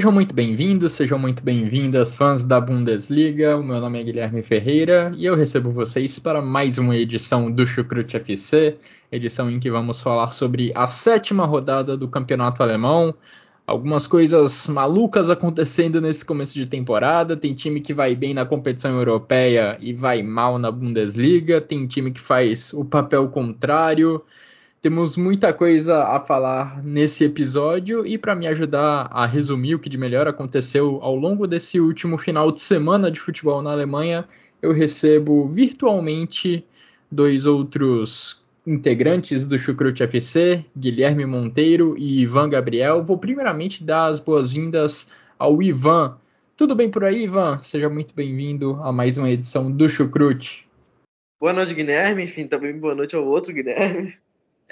Sejam muito bem-vindos, sejam muito bem-vindas, fãs da Bundesliga. O meu nome é Guilherme Ferreira e eu recebo vocês para mais uma edição do Chucrute FC, edição em que vamos falar sobre a sétima rodada do campeonato alemão. Algumas coisas malucas acontecendo nesse começo de temporada. Tem time que vai bem na competição europeia e vai mal na Bundesliga. Tem time que faz o papel contrário. Temos muita coisa a falar nesse episódio e para me ajudar a resumir o que de melhor aconteceu ao longo desse último final de semana de futebol na Alemanha, eu recebo virtualmente dois outros integrantes do Chucrute FC, Guilherme Monteiro e Ivan Gabriel. Vou primeiramente dar as boas-vindas ao Ivan. Tudo bem por aí, Ivan? Seja muito bem-vindo a mais uma edição do Chucrute. Boa noite, Guilherme. Enfim, também boa noite ao outro Guilherme.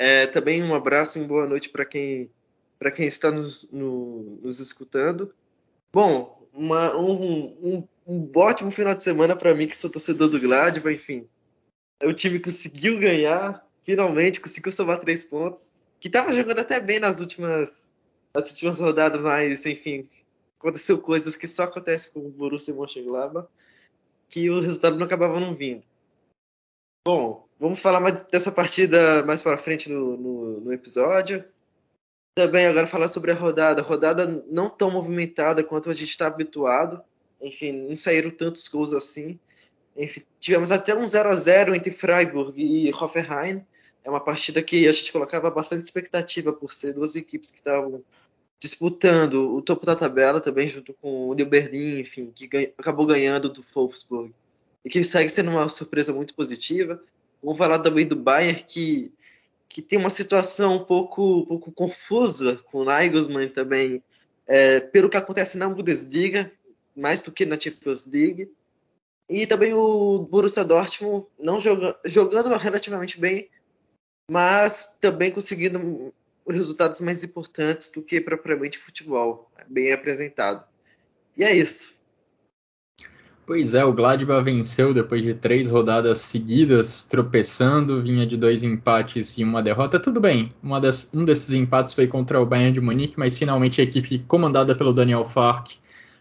É, também um abraço e boa noite para quem, quem está nos, no, nos escutando. Bom, uma, um, um, um, ótimo final de semana para mim, que sou torcedor do Gladbach, enfim. O time conseguiu ganhar, finalmente conseguiu somar três pontos, que estava jogando até bem nas últimas, nas últimas rodadas, mas, enfim, aconteceu coisas que só acontecem com o Borussia Mönchengladbach, que o resultado não acabava não vindo. Bom, Vamos falar mais dessa partida mais para frente no, no, no, episódio. Também agora falar sobre a rodada. Rodada não tão movimentada quanto a gente está habituado. Enfim, não saíram tantos gols assim. Enfim, tivemos até um 0 a 0 entre Freiburg e Hoffenheim. É uma partida que a gente colocava bastante expectativa por ser duas equipes que estavam disputando o topo da tabela também junto com o New Berlin, enfim, que ganha, acabou ganhando do Wolfsburg e que segue sendo uma surpresa muito positiva. Vamos falar também do Bayern, que, que tem uma situação um pouco, um pouco confusa com o Nagelsmann também, é, pelo que acontece na Bundesliga, mais do que na Champions League. E também o Borussia Dortmund não joga, jogando relativamente bem, mas também conseguindo resultados mais importantes do que propriamente futebol, bem apresentado. E é isso. Pois é, o Gladbach venceu depois de três rodadas seguidas, tropeçando, vinha de dois empates e uma derrota. Tudo bem, das, um desses empates foi contra o Bayern de Munique, mas finalmente a equipe comandada pelo Daniel Fark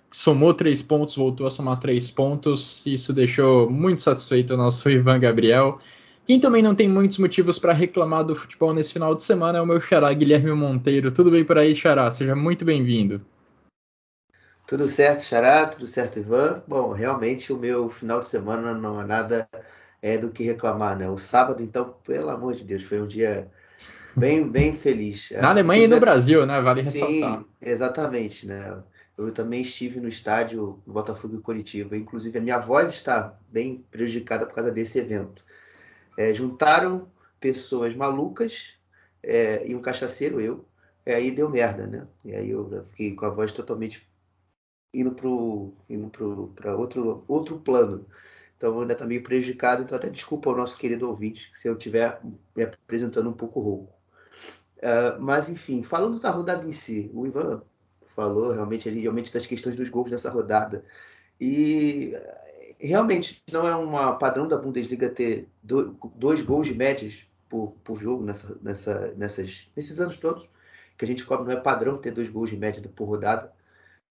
somou três pontos, voltou a somar três pontos. Isso deixou muito satisfeito o nosso Ivan Gabriel. Quem também não tem muitos motivos para reclamar do futebol nesse final de semana é o meu xará Guilherme Monteiro. Tudo bem por aí, xará? Seja muito bem-vindo. Tudo certo, Xará? Tudo certo, Ivan? Bom, realmente o meu final de semana não há nada é, do que reclamar, né? O sábado, então, pelo amor de Deus, foi um dia bem, bem feliz. Na Alemanha e no Brasil, né? Vale Sim, ressaltar. exatamente, né? Eu também estive no estádio Botafogo e Curitiba. Inclusive, a minha voz está bem prejudicada por causa desse evento. É, juntaram pessoas malucas é, e um cachaceiro, eu, e aí deu merda, né? E aí eu fiquei com a voz totalmente indo para indo pro, outro, outro plano. Então ainda está meio prejudicado, então até desculpa ao nosso querido ouvinte se eu estiver me apresentando um pouco rouco. Uh, mas enfim, falando da rodada em si, o Ivan falou realmente ali realmente das questões dos gols nessa rodada. E realmente não é um padrão da Bundesliga ter dois gols de médias por, por jogo nessa, nessa, nessas, nesses anos todos, que a gente cobre, não é padrão ter dois gols de média por rodada.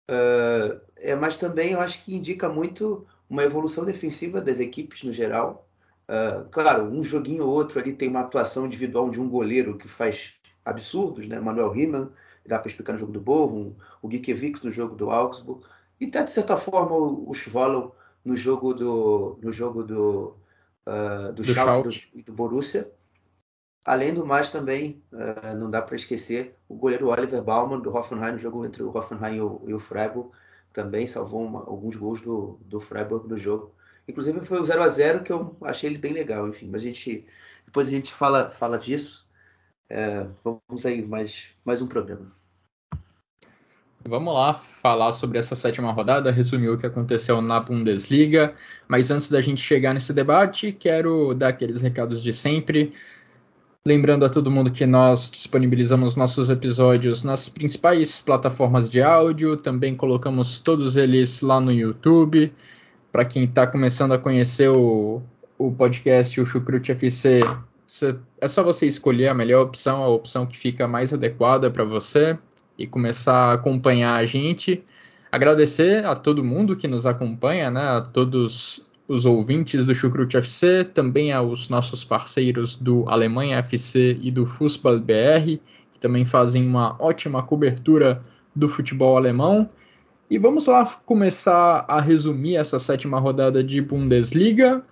Uh, é, mas também eu acho que indica muito uma evolução defensiva das equipes no geral. Uh, claro, um joguinho ou outro ali tem uma atuação individual de um goleiro que faz absurdos, né? Manuel Riemann, dá para explicar no jogo do Bochum, o Gikiewicz no jogo do Augsburg, e até de certa forma o, o Schwallow no jogo do no jogo do uh, do, do Schalke e do, do Borussia. Além do mais, também uh, não dá para esquecer o goleiro Oliver Baumann do Hoffenheim no jogo entre o Hoffenheim e o, e o Freiburg. Também salvou uma, alguns gols do, do Freiburg no jogo. Inclusive foi o 0 a 0 que eu achei ele bem legal, enfim. Mas a gente depois a gente fala fala disso. É, vamos aí mais mais um programa. Vamos lá falar sobre essa sétima rodada, resumir o que aconteceu na Bundesliga. Mas antes da gente chegar nesse debate, quero dar aqueles recados de sempre. Lembrando a todo mundo que nós disponibilizamos nossos episódios nas principais plataformas de áudio, também colocamos todos eles lá no YouTube. Para quem está começando a conhecer o, o podcast, o Chucrute FC, é só você escolher a melhor opção, a opção que fica mais adequada para você e começar a acompanhar a gente. Agradecer a todo mundo que nos acompanha, né, a todos os ouvintes do Chucrute FC, também aos nossos parceiros do Alemanha FC e do Fußball BR, que também fazem uma ótima cobertura do futebol alemão. E vamos lá começar a resumir essa sétima rodada de Bundesliga,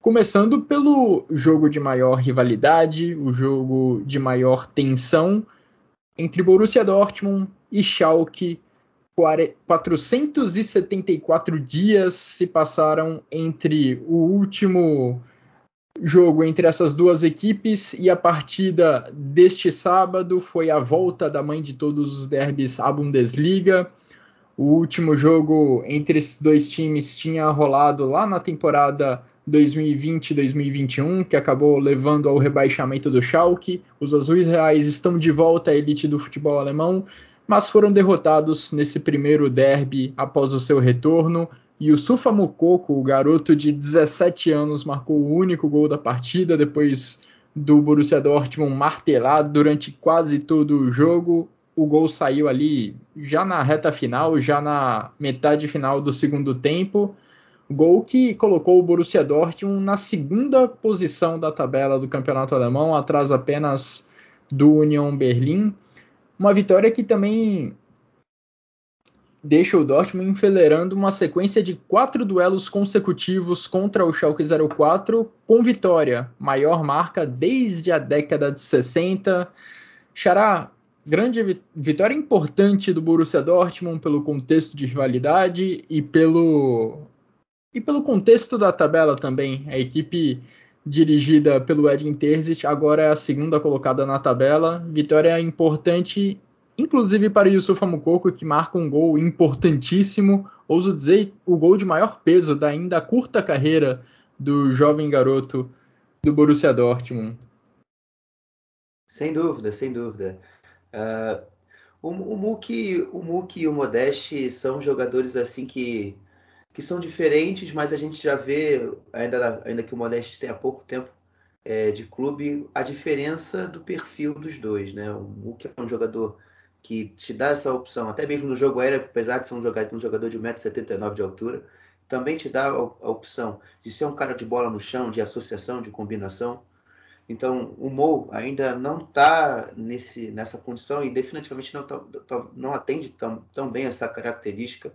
começando pelo jogo de maior rivalidade, o jogo de maior tensão, entre Borussia Dortmund e Schalke, 474 dias se passaram entre o último jogo entre essas duas equipes e a partida deste sábado foi a volta da mãe de todos os derbys à Bundesliga. O último jogo entre esses dois times tinha rolado lá na temporada 2020-2021, que acabou levando ao rebaixamento do Schalke. Os azuis reais estão de volta à elite do futebol alemão, mas foram derrotados nesse primeiro derby após o seu retorno. E o Sufa Mukoko, o garoto de 17 anos, marcou o único gol da partida depois do Borussia Dortmund martelado durante quase todo o jogo. O gol saiu ali já na reta final, já na metade final do segundo tempo Gol que colocou o Borussia Dortmund na segunda posição da tabela do campeonato alemão, atrás apenas do Union Berlim. Uma vitória que também deixa o Dortmund enfileirando uma sequência de quatro duelos consecutivos contra o Schalke 04 com vitória, maior marca desde a década de 60. Xará, grande vitória importante do Borussia Dortmund pelo contexto de rivalidade e pelo e pelo contexto da tabela também, a equipe dirigida pelo Edin Terzic agora é a segunda colocada na tabela. Vitória importante, inclusive para Yusuf Mukoko, que marca um gol importantíssimo, ouso dizer, o gol de maior peso da ainda curta carreira do jovem garoto do Borussia Dortmund. Sem dúvida, sem dúvida. Uh, o, o, Muki, o Muki e o Modeste são jogadores assim que que são diferentes, mas a gente já vê, ainda, ainda que o Modeste tenha pouco tempo é, de clube, a diferença do perfil dos dois. Né? O Muki é um jogador que te dá essa opção, até mesmo no jogo aéreo, apesar de ser um jogador, um jogador de 1,79m de altura, também te dá a, opção de ser um cara de bola no chão, de associação, de combinação. Então, o Mo ainda não está nessa condição e definitivamente não, tá, não atende tão, tão bem essa característica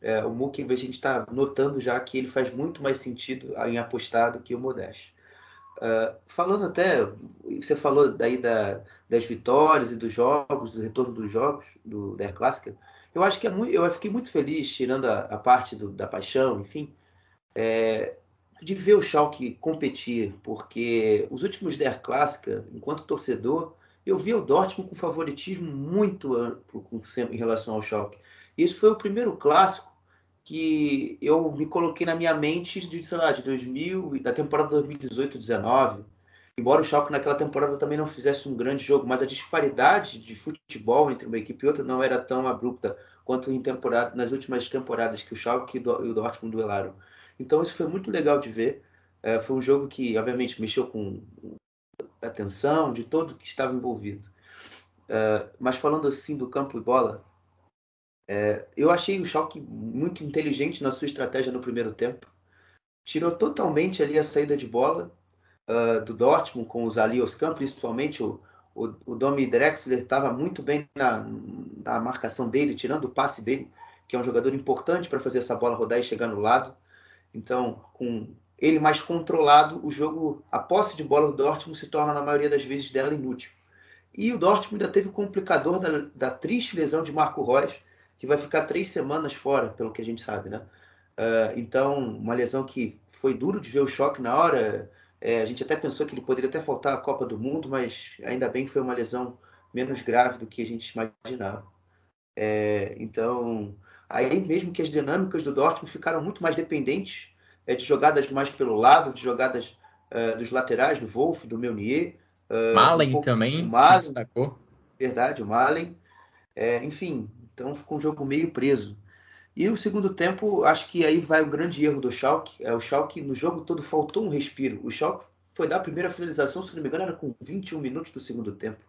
é, o Mook, a gente está notando já que ele faz muito mais sentido em apostar do que o Modeste. Uh, falando até, você falou daí da, das vitórias e dos jogos, do retorno dos jogos do Der Clássica. Eu acho que é muito, eu fiquei muito feliz, tirando a, a parte do, da paixão, enfim, é, de ver o Schalke competir, porque os últimos Der Clássica, enquanto torcedor, eu vi o Dortmund com favoritismo muito amplo em relação ao Schalke. Isso foi o primeiro clássico que eu me coloquei na minha mente de, sei lá, de 2000, da temporada 2018-19. Embora o Schalke naquela temporada também não fizesse um grande jogo, mas a disparidade de futebol entre uma equipe e outra não era tão abrupta quanto nas últimas temporadas que o Schalke e o Dortmund duelaram. Então isso foi muito legal de ver. É, foi um jogo que, obviamente, mexeu com a atenção de todo que estava envolvido. É, mas falando assim do campo e bola, é, eu achei o Schalke muito inteligente na sua estratégia no primeiro tempo. Tirou totalmente ali a saída de bola uh, do Dortmund com os ali campos, principalmente o, o, o Domi Drexler estava muito bem na, na, marcação dele, tirando o passe dele, que é um jogador importante para fazer essa bola rodar e chegar no lado. Então, com ele mais controlado, o jogo, a posse de bola do Dortmund se torna na maioria das vezes dela inútil. E o Dortmund ainda teve o complicador da, da triste lesão de Marco Reus, que vai ficar três semanas fora, pelo que a gente sabe, né? Uh, então, uma lesão que foi duro de ver o choque na hora. É, a gente até pensou que ele poderia até faltar a Copa do Mundo, mas ainda bem que foi uma lesão menos grave do que a gente imaginava. É, então, aí mesmo que as dinâmicas do Dortmund ficaram muito mais dependentes é, de jogadas mais pelo lado, de jogadas uh, dos laterais, do Wolf, do Meunier. Uh, Malen um também o Malen, destacou. Verdade, o Malen. É, enfim, então ficou um jogo meio preso. E o segundo tempo, acho que aí vai o grande erro do Schalke. É, o Schalke, no jogo todo, faltou um respiro. O Schalke foi dar a primeira finalização, se não me engano, era com 21 minutos do segundo tempo.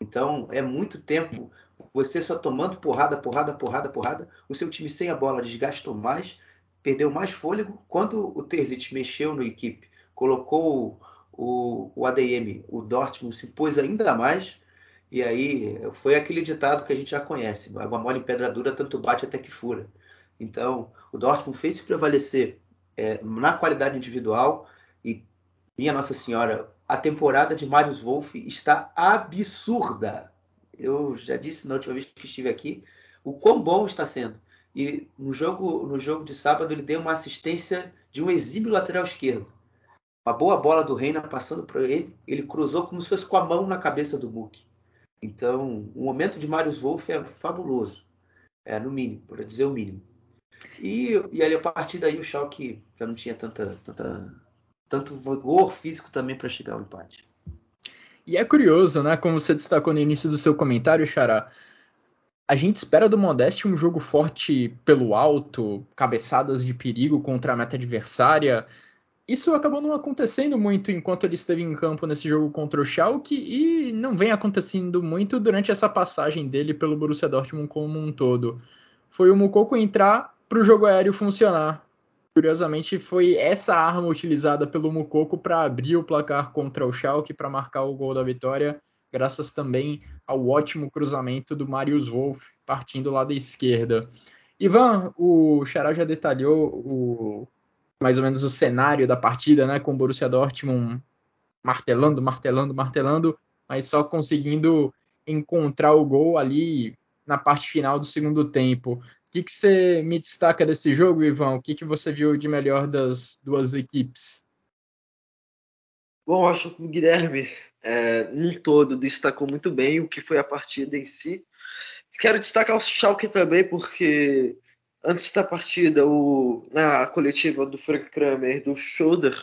Então, é muito tempo você só tomando porrada, porrada, porrada, porrada. O seu time sem a bola desgastou mais, perdeu mais fôlego. Quando o Terzic mexeu no equipe, colocou o, o ADM, o Dortmund se pôs ainda mais. E aí foi aquele ditado que a gente já conhece: água mole em pedra dura, tanto bate até que fura. Então, o Dortmund fez se prevalecer é, na qualidade individual e, minha Nossa Senhora, a temporada de Marius Wolff está absurda. Eu já disse na última vez que estive aqui o quão bom está sendo. E no jogo, no jogo de sábado ele deu uma assistência de um exímio lateral esquerdo. Uma boa bola do Reina passando por ele, ele cruzou como se fosse com a mão na cabeça do Muk. Então, o momento de Marius Wolff é fabuloso. É, no mínimo, para dizer o mínimo. E, e ali, a partir daí, o Schalke já não tinha tanta, tanta, tanto vigor físico também para chegar ao empate. E é curioso, né? Como você destacou no início do seu comentário, Xará. A gente espera do Modeste um jogo forte pelo alto, cabeçadas de perigo contra a meta adversária. Isso acabou não acontecendo muito enquanto ele esteve em campo nesse jogo contra o Schalke e não vem acontecendo muito durante essa passagem dele pelo Borussia Dortmund como um todo. Foi o Mukoko entrar para o jogo aéreo funcionar. Curiosamente, foi essa arma utilizada pelo Mukoko para abrir o placar contra o Schalke para marcar o gol da vitória, graças também ao ótimo cruzamento do Marius Wolff partindo lá da esquerda. Ivan, o Xará já detalhou o, mais ou menos o cenário da partida, né, com o Borussia Dortmund martelando, martelando, martelando, mas só conseguindo encontrar o gol ali na parte final do segundo tempo. O que, que você me destaca desse jogo, Ivan? O que, que você viu de melhor das duas equipes? Bom, acho que o Guilherme, é, num todo, destacou muito bem o que foi a partida em si. Quero destacar o Schalke também, porque antes da partida, o, na coletiva do Frank Kramer, do Schroeder,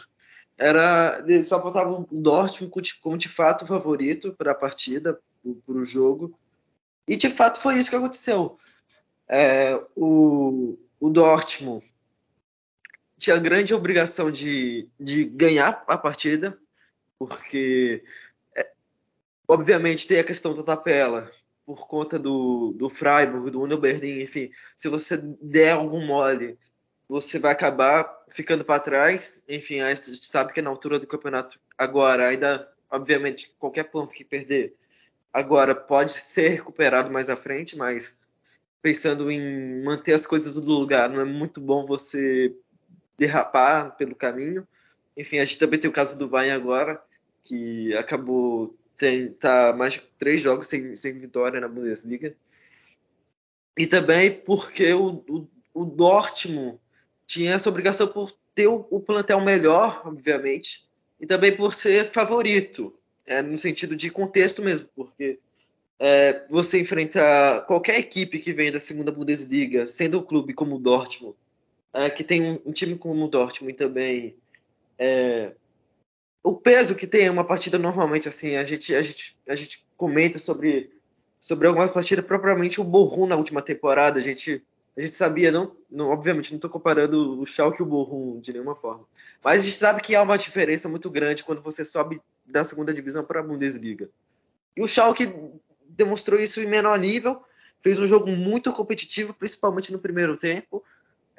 era, eles só botavam o Dortmund como de fato favorito para a partida, para o jogo. E de fato foi isso que aconteceu. É, o, o Dortmund tinha grande obrigação de, de ganhar a partida, porque é, obviamente tem a questão da tabela por conta do, do Freiburg, do Union Berlin, enfim, se você der algum mole, você vai acabar ficando para trás. Enfim, a gente sabe que na altura do campeonato agora, ainda, obviamente, qualquer ponto que perder agora pode ser recuperado mais à frente, mas pensando em manter as coisas no lugar, não é muito bom você derrapar pelo caminho. Enfim, a gente também tem o caso do Bayern agora, que acabou tem tá mais três jogos sem, sem vitória na Bundesliga. E também porque o, o, o Dortmund tinha essa obrigação por ter o, o, plantel melhor, obviamente, e também por ser favorito, é, no sentido de contexto mesmo, porque é, você enfrenta qualquer equipe que vem da segunda Bundesliga, sendo um clube como o Dortmund, é, que tem um, um, time como o Dortmund também, é, o peso que tem uma partida normalmente assim, a gente, a gente, a gente comenta sobre, sobre algumas partidas, propriamente o Borrom na última temporada, a gente, a gente sabia, não, não obviamente não estou comparando o Schalke e o Borrom de nenhuma forma, mas a gente sabe que há uma diferença muito grande quando você sobe da segunda divisão para a Bundesliga. E o Schalke demonstrou isso em menor nível, fez um jogo muito competitivo, principalmente no primeiro tempo.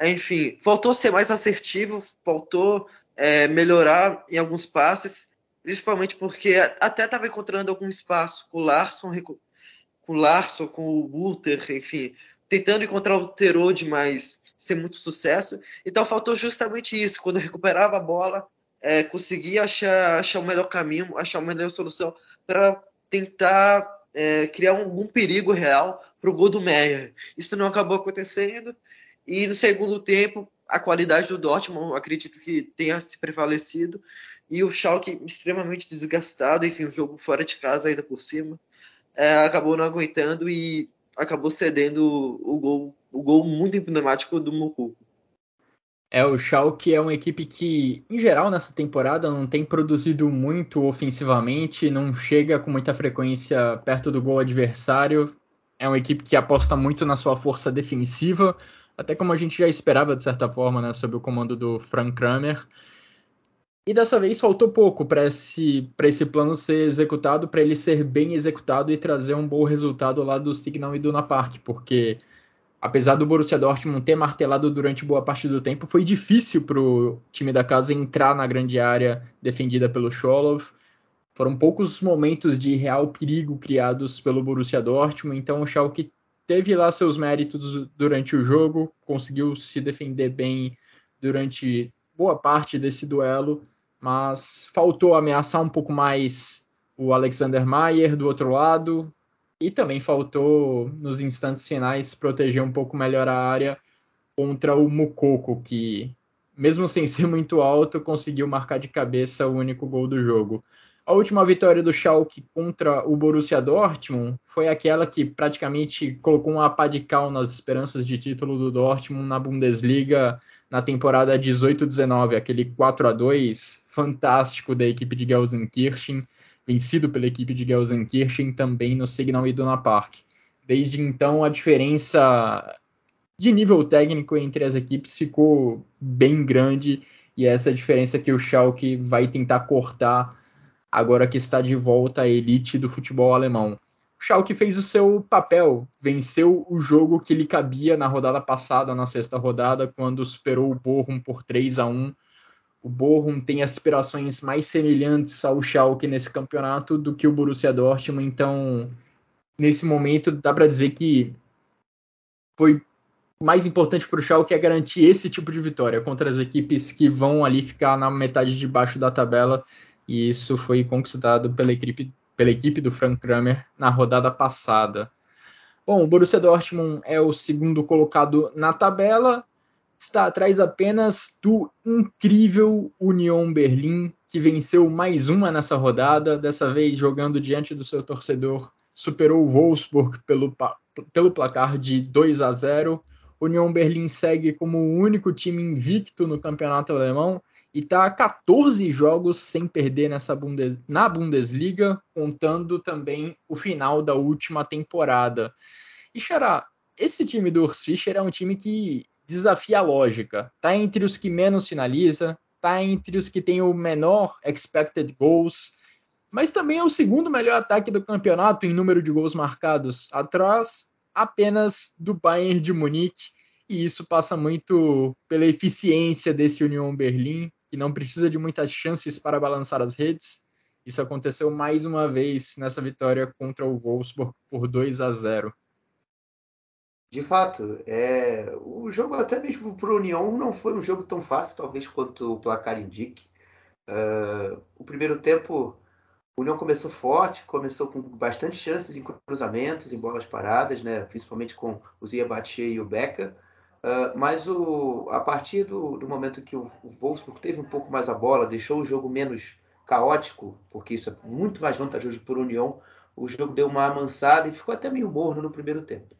Enfim, faltou ser mais assertivo, faltou é, melhorar em alguns passes, principalmente porque até estava encontrando algum espaço com o Larson, com o Larson, com o Buter, enfim, tentando encontrar o Terode, mas sem muito sucesso. Então faltou justamente isso, quando recuperava a bola, é, conseguia achar, achar o melhor caminho, achar a melhor solução para tentar é, criar algum perigo real para o gol do Meyer. Isso não acabou acontecendo. E no segundo tempo, a qualidade do Dortmund, acredito que tenha se prevalecido. E o Schalke extremamente desgastado, enfim, o jogo fora de casa ainda por cima. É, acabou não aguentando e acabou cedendo o gol, o gol muito emblemático do Mokuko. É, o Schalke é uma equipe que, em geral, nessa temporada não tem produzido muito ofensivamente, não chega com muita frequência perto do gol adversário. É uma equipe que aposta muito na sua força defensiva, até como a gente já esperava, de certa forma, né, sob o comando do Frank Kramer. E dessa vez faltou pouco para esse, esse plano ser executado, para ele ser bem executado e trazer um bom resultado lá do Signal e do Park, porque apesar do Borussia Dortmund ter martelado durante boa parte do tempo, foi difícil para o time da casa entrar na grande área defendida pelo Scholov. Foram poucos momentos de real perigo criados pelo Borussia Dortmund, então o Schalke teve lá seus méritos durante o jogo, conseguiu se defender bem durante boa parte desse duelo, mas faltou ameaçar um pouco mais o Alexander Mayer do outro lado, e também faltou, nos instantes finais, proteger um pouco melhor a área contra o Mukoko, que, mesmo sem ser muito alto, conseguiu marcar de cabeça o único gol do jogo. A última vitória do Schalke contra o Borussia Dortmund foi aquela que praticamente colocou uma pá de cal nas esperanças de título do Dortmund na Bundesliga na temporada 18-19, aquele 4 a 2 fantástico da equipe de Gelsenkirchen, vencido pela equipe de Gelsenkirchen também no Signal Iduna Park. Desde então, a diferença de nível técnico entre as equipes ficou bem grande e é essa diferença que o Schalke vai tentar cortar agora que está de volta à elite do futebol alemão. O Schalke fez o seu papel, venceu o jogo que lhe cabia na rodada passada, na sexta rodada, quando superou o Bochum por 3 a 1 o Bochum tem aspirações mais semelhantes ao Schalke nesse campeonato do que o Borussia Dortmund, então nesse momento dá para dizer que foi mais importante para o Schalke é garantir esse tipo de vitória contra as equipes que vão ali ficar na metade de baixo da tabela e isso foi conquistado pela equipe, pela equipe do Frank Kramer na rodada passada. Bom, o Borussia Dortmund é o segundo colocado na tabela, está atrás apenas do incrível Union Berlim, que venceu mais uma nessa rodada, dessa vez jogando diante do seu torcedor, superou o Wolfsburg pelo, pelo placar de 2 a 0. Union Berlim segue como o único time invicto no campeonato alemão e está a 14 jogos sem perder nessa Bundes na Bundesliga, contando também o final da última temporada. E Xará, esse time do Urs Fischer é um time que desafia a lógica. Tá entre os que menos finaliza, tá entre os que tem o menor expected goals, mas também é o segundo melhor ataque do campeonato em número de gols marcados, atrás apenas do Bayern de Munique, e isso passa muito pela eficiência desse Union Berlim, que não precisa de muitas chances para balançar as redes. Isso aconteceu mais uma vez nessa vitória contra o Wolfsburg por 2 a 0. De fato, é, o jogo até mesmo para o União não foi um jogo tão fácil, talvez quanto o placar indique. Uh, o primeiro tempo, o União começou forte, começou com bastante chances em cruzamentos, em bolas paradas, né, principalmente com o Zia Batche e o Becker. Uh, mas o, a partir do, do momento que o, o Wolfsburg teve um pouco mais a bola, deixou o jogo menos caótico, porque isso é muito mais vantajoso para o União, o jogo deu uma amansada e ficou até meio morno no primeiro tempo.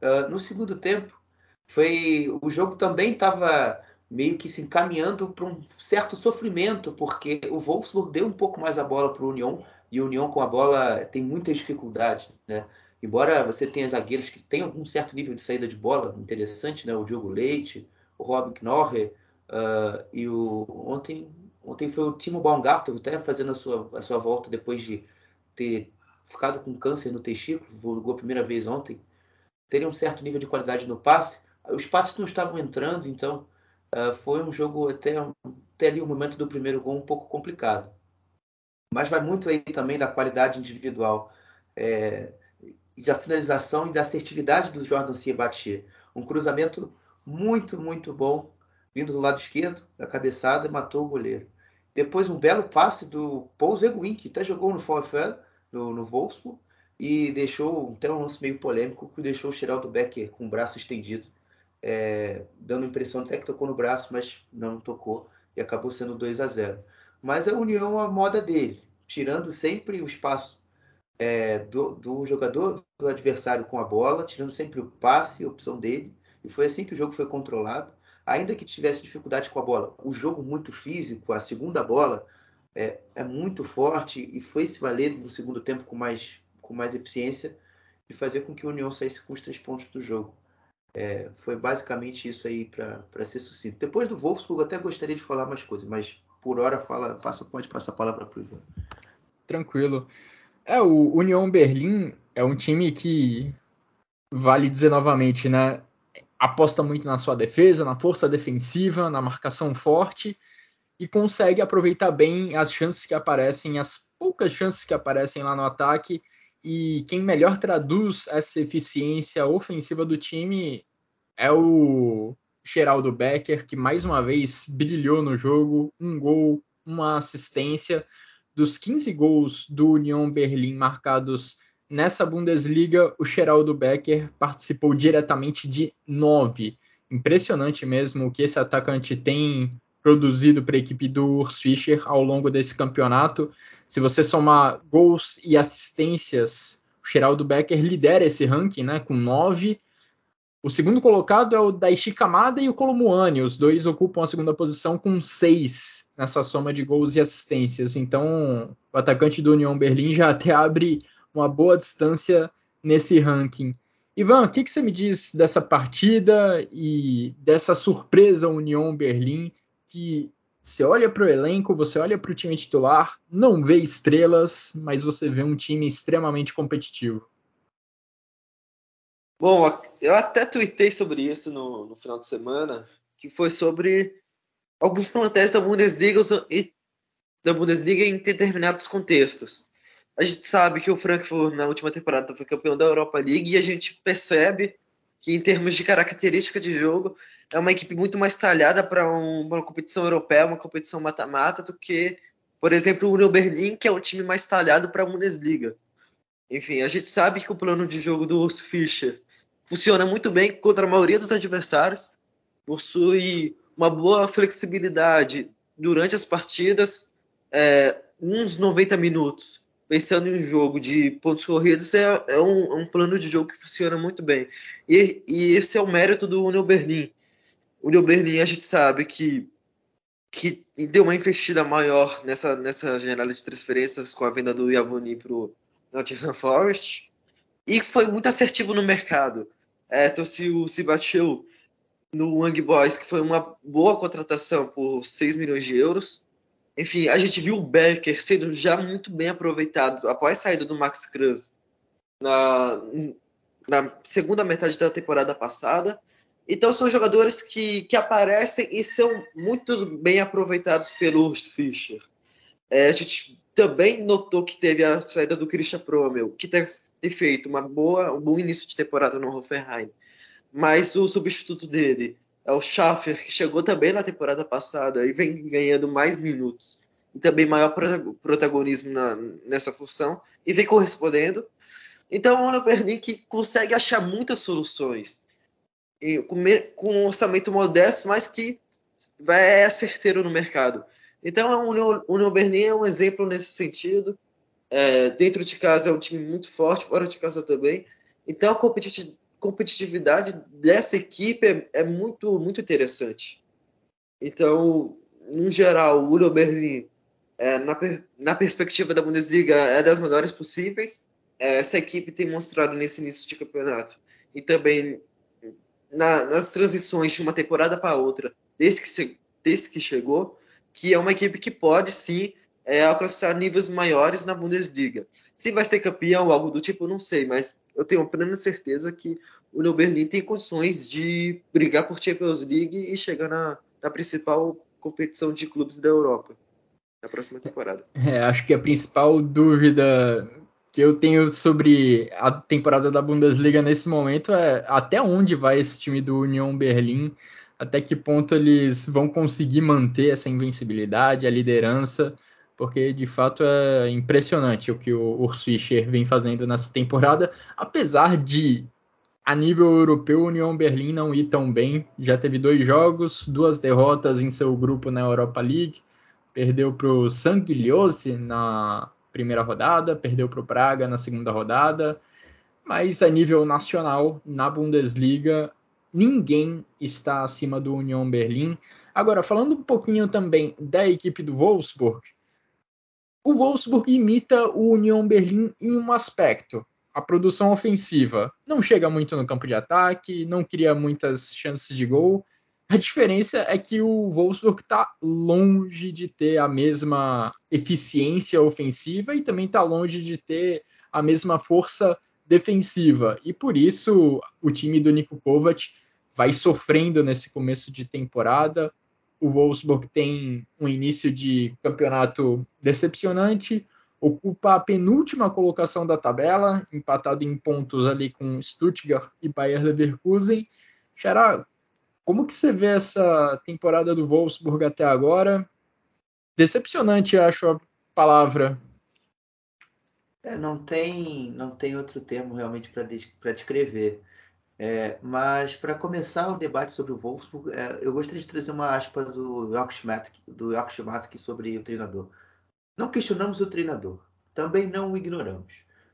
Uh, no segundo tempo, foi o jogo também estava meio que se encaminhando para um certo sofrimento, porque o Wolfsburg deu um pouco mais a bola para o União e o União com a bola tem muitas dificuldades, né? Embora você tenha zagueiros que têm algum certo nível de saída de bola interessante, né? O Diogo Leite, o Robin Knorre uh, e o ontem ontem foi o Timo Baumgartel até fazendo a sua, a sua volta depois de ter ficado com câncer no testículo, jogou a primeira vez ontem teria um certo nível de qualidade no passe. Os passes não estavam entrando, então uh, foi um jogo até, até ali o momento do primeiro gol um pouco complicado. Mas vai muito aí também da qualidade individual, é, da finalização e da assertividade do Jordan Ciebatier. Um cruzamento muito, muito bom, vindo do lado esquerdo, da cabeçada, matou o goleiro. Depois um belo passe do Paul Zeguin, que até jogou no VfL, no, no Wolfsburg, e deixou até um lance meio polêmico que deixou o Geraldo Becker com o braço estendido é, dando a impressão até que tocou no braço, mas não tocou e acabou sendo 2 a 0. Mas a União, a moda dele, tirando sempre o espaço é, do, do, jogador, do adversário com a bola, tirando sempre o passe, a opção dele, e foi assim que o jogo foi controlado. Ainda que tivesse dificuldade com a bola, o jogo muito físico, a segunda bola é, é muito forte e foi se valer no segundo tempo com mais, com mais eficiência e fazer com que a União saísse com os três pontos do jogo. É, foi basicamente isso aí para ser sucinto. Depois do Wolfsburg, até gostaria de falar mais coisas, mas por hora fala, passa, pode passar a palavra para o Ivan. Tranquilo. É, o União Berlim é um time que, vale dizer novamente, né, aposta muito na sua defesa, na força defensiva, na marcação forte e consegue aproveitar bem as chances que aparecem, as poucas chances que aparecem lá no ataque. E quem melhor traduz essa eficiência ofensiva do time é o Geraldo Becker, que mais uma vez brilhou no jogo, um gol, uma assistência dos 15 gols do Union Berlim marcados nessa Bundesliga, o Geraldo Becker participou diretamente de nove. Impressionante mesmo o que esse atacante tem produzido para a equipe do Urs Fischer ao longo desse campeonato. Se você somar gols e assistências, o Geraldo Becker lidera esse ranking né, com nove. O segundo colocado é o Daichi Kamada e o Colomuani. Os dois ocupam a segunda posição com seis nessa soma de gols e assistências. Então, o atacante do União Berlim já até abre uma boa distância nesse ranking. Ivan, o que, que, você me diz dessa partida e dessa surpresa União Berlim que você olha para o elenco, você olha para o time titular, não vê estrelas, mas você vê um time extremamente competitivo. Bom, eu até tuitei sobre isso no, no final de semana, que foi sobre alguns plantéis da Bundesliga e da Bundesliga em determinados contextos. A gente sabe que o Frankfurt na última temporada foi campeão da Europa League e a gente percebe que em termos de característica de jogo é uma equipe muito mais talhada para uma competição europeia, uma competição mata-mata do que, por exemplo, o Union Berlin, que é o time mais talhado para a Bundesliga. Enfim, a gente sabe que o plano de jogo do Urs Fischer funciona muito bem contra a maioria dos adversários, possui uma boa flexibilidade durante as partidas, é, uns 90 minutos, pensando em um jogo de pontos corridos, é, é, um, é, um, plano de jogo que funciona muito bem. E, e esse é o mérito do Union Berlin. O Union a gente sabe que, que deu uma investida maior nessa, nessa janela de transferências com a venda do Yavoni para o Nottingham Forest e foi muito assertivo no mercado. É, trouxe o Sibacheu no Young Boys, que foi uma boa contratação por 6 milhões de euros. Enfim, a gente viu o Becker sendo já muito bem aproveitado após a saída do Max Kruse na, na segunda metade da temporada passada. Então são jogadores que, que aparecem e são muito bem aproveitados pelo Fischer. É, a gente também notou que teve a saída do Christian Promel, que teve, feito uma boa, um bom início de temporada no Hoffenheim mas o substituto dele é o Schaffer, que chegou também na temporada passada e vem ganhando mais minutos e também maior protagonismo na, nessa função e vem correspondendo. Então, é um Berlin que consegue achar muitas soluções e, com, com, um orçamento modesto, mas que vai, é certeiro no mercado. Então, o Union, Union é um exemplo nesse sentido. É, dentro de casa é um time muito forte, fora de casa também. Então, a competitividade dessa equipe é, é, muito, muito interessante. Então, no geral, o Union Berlin, é, na, na, perspectiva da Bundesliga, é das melhores possíveis. É, essa equipe tem mostrado nesse início de campeonato e também na, nas transições de uma temporada para outra, desde que, se, desde que chegou, que é uma equipe que pode sim é, alcançar níveis maiores na Bundesliga. Se vai ser campeão ou algo do tipo, não sei, mas eu tenho plena certeza que o Union Berlin tem condições de brigar por Champions League e chegar na, na principal competição de clubes da Europa na próxima temporada. É, acho que a principal dúvida que eu tenho sobre a temporada da Bundesliga nesse momento é até onde vai esse time do Union Berlim, até que ponto eles vão conseguir manter essa invencibilidade, a liderança porque de fato é impressionante o que o Urs Fischer vem fazendo nessa temporada, apesar de a nível europeu, o União Berlim não ir tão bem. Já teve dois jogos, duas derrotas em seu grupo na Europa League. Perdeu para o Sanguilhose na primeira rodada, perdeu para o Praga na segunda rodada. Mas a nível nacional, na Bundesliga, ninguém está acima do União Berlim. Agora, falando um pouquinho também da equipe do Wolfsburg, o Wolfsburg imita o União Berlim em um aspecto a produção ofensiva não chega muito no campo de ataque, não cria muitas chances de gol. A diferença é que o Wolfsburg está longe de ter a mesma eficiência ofensiva e também está longe de ter a mesma força defensiva. E por isso o time do Niko Kovac vai sofrendo nesse começo de temporada. O Wolfsburg tem um início de campeonato decepcionante, ocupa a penúltima colocação da tabela, empatado em pontos ali com Stuttgart e Bayer Leverkusen. Xará, como que você vê essa temporada do Wolfsburg até agora? Decepcionante, acho a palavra. É, não tem não tem outro termo realmente para descrever. É, mas para começar o debate sobre o Wolfsburg, é, eu gostaria de trazer uma aspa do Joachim Schmatt sobre o treinador. Não questionamos o treinador, também não o ignoramos.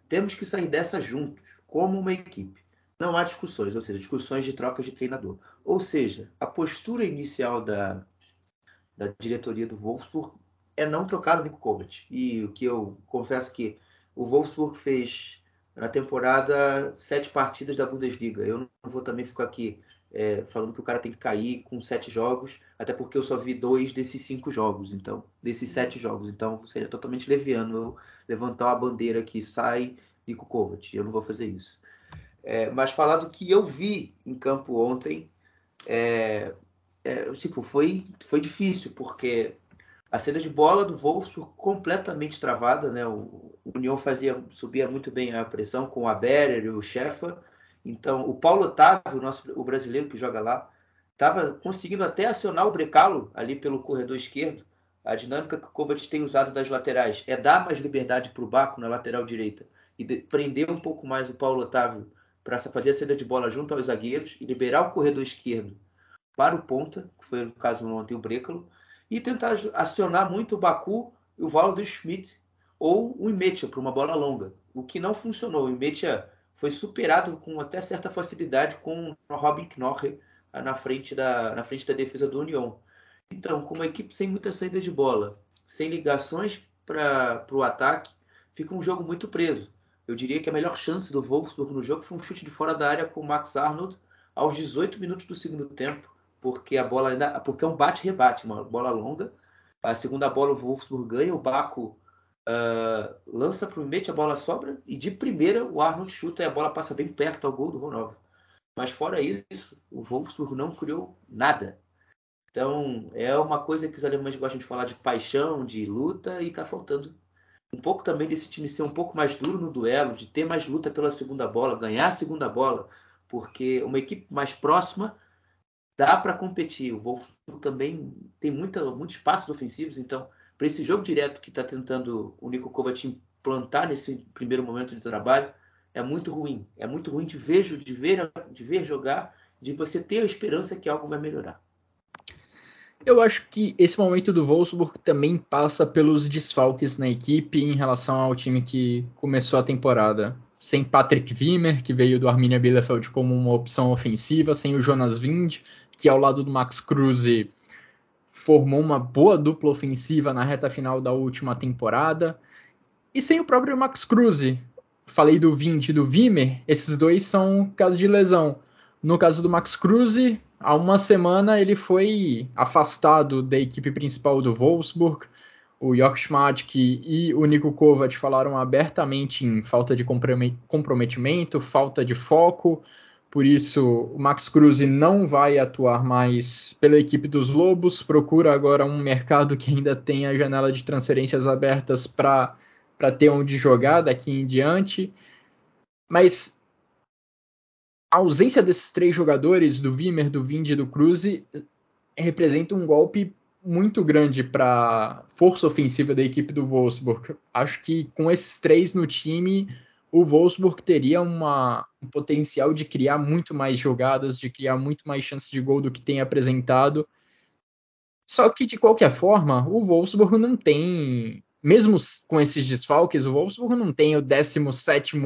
Temos que sair dessa juntos, como uma equipe. Não há discussões, ou seja, discussões de troca de treinador. Ou seja, a postura inicial da, da diretoria do Wolfsburg é não trocar o Nico Kovac. E o que eu confesso que o Wolfsburg fez na temporada sete partidas da Bundesliga. Eu não vou também ficar aqui é, falando que o cara tem que cair com sete jogos, até porque eu só vi dois desses cinco jogos, então, desses sete jogos. Então, seria totalmente leviano eu levantar uma bandeira que sai Nico Kovac. Eu não vou fazer isso. É, mas falar do que eu vi em campo ontem, é, é, tipo, foi, foi difícil, porque a saída de bola do Wolfsburg completamente travada, né? O, o União fazia subia muito bem a pressão com a Berer e o Sheffer, então, o Paulo Otávio, o, nosso, o brasileiro que joga lá, estava conseguindo até acionar o Brecalo ali pelo corredor esquerdo. A dinâmica que o Kovac tem usado das laterais é dar mais liberdade para o Baco na lateral direita e de, prender um pouco mais o Paulo Otávio para fazer a saída de bola junto aos zagueiros e liberar o corredor esquerdo para o ponta, que foi o caso ontem o Brecalo, e tentar acionar muito o Baku e o Valdo Schmidt ou o Imetia para uma bola longa, o que não funcionou. O Imetia foi superado com até certa facilidade com o Robin Knorr na frente da, na frente da defesa do União. Então, com uma equipe sem muita saída de bola, sem ligações para o ataque, fica um jogo muito preso. Eu diria que a melhor chance do Wolfsburg no jogo foi um chute de fora da área com o Max Arnold aos 18 minutos do segundo tempo, porque a bola ainda, porque é um bate-rebate, uma bola longa. A segunda bola o Wolfsburg ganha, o Baco Uh, lança para o mete, a bola sobra e de primeira o Arnold chuta e a bola passa bem perto ao gol do Ronaldo. Mas fora isso, o Wolfsburg não criou nada. Então é uma coisa que os alemães gostam de falar de paixão, de luta e está faltando um pouco também desse time ser um pouco mais duro no duelo, de ter mais luta pela segunda bola, ganhar a segunda bola, porque uma equipe mais próxima dá para competir. O Wolfsburg também tem muita, muitos espaços ofensivos, então para esse jogo direto que está tentando o Nico Kovac implantar nesse primeiro momento de trabalho, é muito ruim. É muito ruim de ver, de ver, de ver jogar, de você ter a esperança que algo vai melhorar. Eu acho que esse momento do Wolfsburg também passa pelos desfalques na equipe em relação ao time que começou a temporada. Sem Patrick Wimmer, que veio do Arminia Bielefeld como uma opção ofensiva, sem o Jonas Wind, que ao lado do Max Kruse formou uma boa dupla ofensiva na reta final da última temporada. E sem o próprio Max Cruz. Falei do 20 e do Vimer, esses dois são casos de lesão. No caso do Max Cruz, há uma semana ele foi afastado da equipe principal do Wolfsburg. O Jörg Schmadtke e o Nico Kovac falaram abertamente em falta de comprometimento, falta de foco, por isso, o Max Cruz não vai atuar mais pela equipe dos Lobos, procura agora um mercado que ainda tem a janela de transferências abertas para ter onde jogar daqui em diante. Mas a ausência desses três jogadores, do Wimmer, do Vind e do Cruz, representa um golpe muito grande para força ofensiva da equipe do Wolfsburg. Acho que com esses três no time, o Wolfsburg teria uma, um potencial de criar muito mais jogadas, de criar muito mais chances de gol do que tem apresentado. Só que, de qualquer forma, o Wolfsburg não tem, mesmo com esses desfalques, o Wolfsburg não tem o 17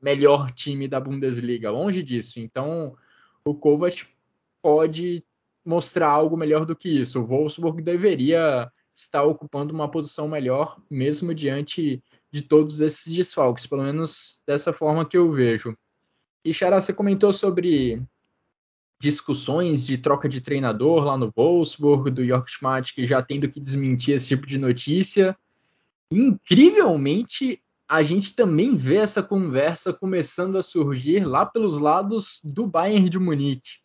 melhor time da Bundesliga, longe disso. Então, o Kovac pode mostrar algo melhor do que isso. O Wolfsburg deveria estar ocupando uma posição melhor, mesmo diante de todos esses desfalques, pelo menos dessa forma que eu vejo. E Xará, você comentou sobre discussões de troca de treinador lá no Wolfsburg, do Jörg Schmatt, já tendo que desmentir esse tipo de notícia. Incrivelmente, a gente também vê essa conversa começando a surgir lá pelos lados do Bayern de Munique.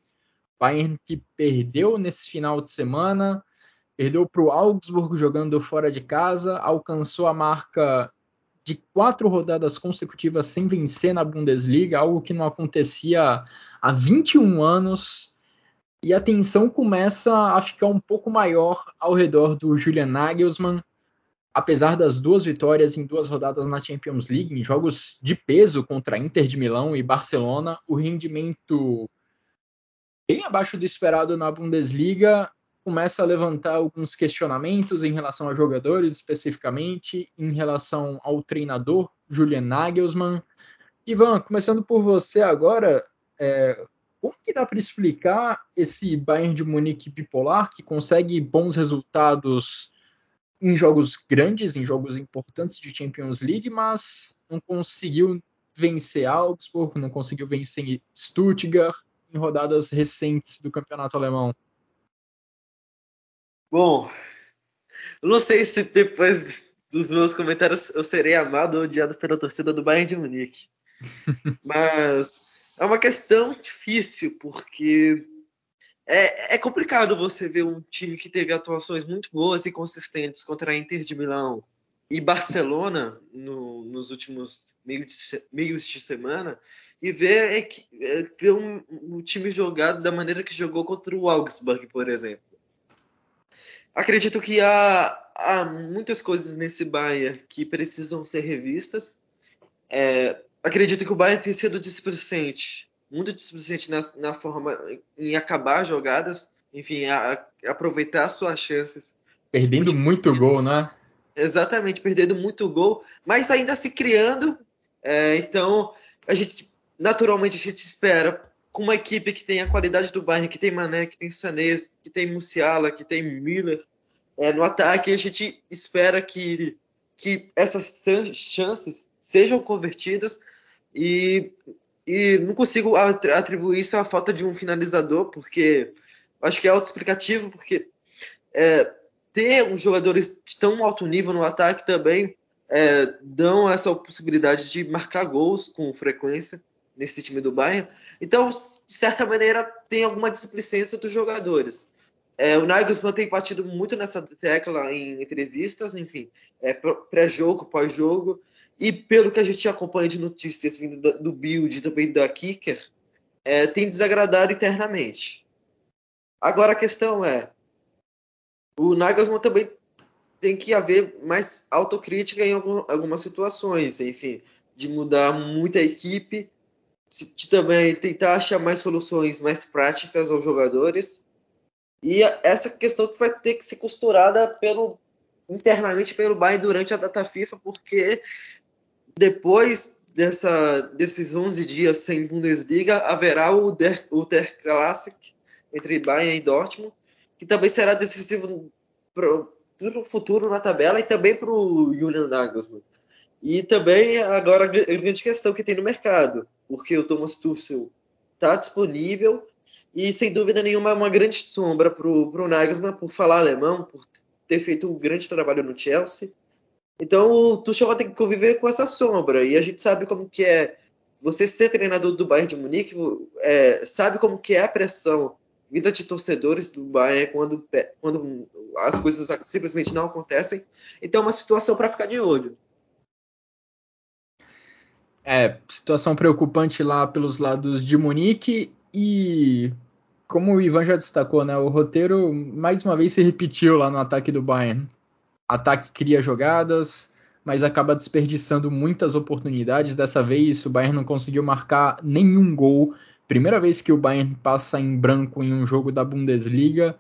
Bayern que perdeu nesse final de semana, perdeu para o Augsburg jogando fora de casa, alcançou a marca de quatro rodadas consecutivas sem vencer na Bundesliga, algo que não acontecia há 21 anos. E a tensão começa a ficar um pouco maior ao redor do Julian Nagelsmann, apesar das duas vitórias em duas rodadas na Champions League, em jogos de peso contra Inter de Milão e Barcelona, o rendimento bem abaixo do esperado na Bundesliga começa a levantar alguns questionamentos em relação a jogadores especificamente, em relação ao treinador Julian Nagelsmann. Ivan, começando por você agora, é, como que dá para explicar esse Bayern de Munique bipolar que consegue bons resultados em jogos grandes, em jogos importantes de Champions League, mas não conseguiu vencer Augsburg, não conseguiu vencer Stuttgart em rodadas recentes do campeonato alemão? Bom, eu não sei se depois dos meus comentários eu serei amado ou odiado pela torcida do Bayern de Munique. Mas é uma questão difícil, porque é, é, complicado você ver um time que teve atuações muito boas e consistentes contra a Inter de Milão e Barcelona no, nos últimos meios de, meios de semana e ver, é, ver um, um time jogado da maneira que jogou contra o Augsburg, por exemplo. Acredito que há, há muitas coisas nesse Bayern que precisam ser revistas. É, acredito que o Bayern tem sido displicente, muito displicente na, na forma em acabar jogadas, enfim, a, a aproveitar suas chances. Perdendo muito gol, né? Exatamente, perdendo muito gol, mas ainda se criando. É, então, a gente naturalmente a gente espera com uma equipe que tem a qualidade do Bayern, que tem Mané, que tem Sané, que tem Musiala, que tem Miller, é, no ataque a gente espera que, que essas chances sejam convertidas e, e não consigo atribuir isso à falta de um finalizador, porque acho que é autoexplicativo, porque é, ter uns jogadores de tão alto nível no ataque também é, dão essa possibilidade de marcar gols com frequência nesse time do Bayern. Então, de certa maneira, tem alguma displicência dos jogadores. É, o Nagelsmann tem batido muito nessa tecla em entrevistas, enfim, é, pré-jogo, pós-jogo, e pelo que a gente acompanha de notícias vindo do Build e também da Kicker, é, tem desagradado internamente. Agora a questão é, o Nagelsmann também tem que haver mais autocrítica em algum, algumas situações, enfim, de mudar muito a equipe, de também tentar achar mais soluções mais práticas aos jogadores. E essa questão vai ter que ser costurada pelo internamente pelo Bayern durante a data FIFA, porque depois dessa, desses 11 dias sem Bundesliga, haverá o Der, o Der Classic entre Bayern e Dortmund, que também será decisivo para o futuro na tabela e também para o Julian Nagelsmann. E também agora a grande questão que tem no mercado, porque o Thomas Tuchel está disponível e sem dúvida nenhuma uma grande sombra para o Nagelsmann por falar alemão, por ter feito um grande trabalho no Chelsea. Então o Tuchel vai ter que conviver com essa sombra e a gente sabe como que é você ser treinador do Bayern de Munique, é, sabe como que é a pressão vida de torcedores do Bayern quando, quando as coisas simplesmente não acontecem. Então é uma situação para ficar de olho. É, situação preocupante lá pelos lados de Munique e como o Ivan já destacou, né, o roteiro mais uma vez se repetiu lá no ataque do Bayern. Ataque cria jogadas, mas acaba desperdiçando muitas oportunidades. Dessa vez, o Bayern não conseguiu marcar nenhum gol. Primeira vez que o Bayern passa em branco em um jogo da Bundesliga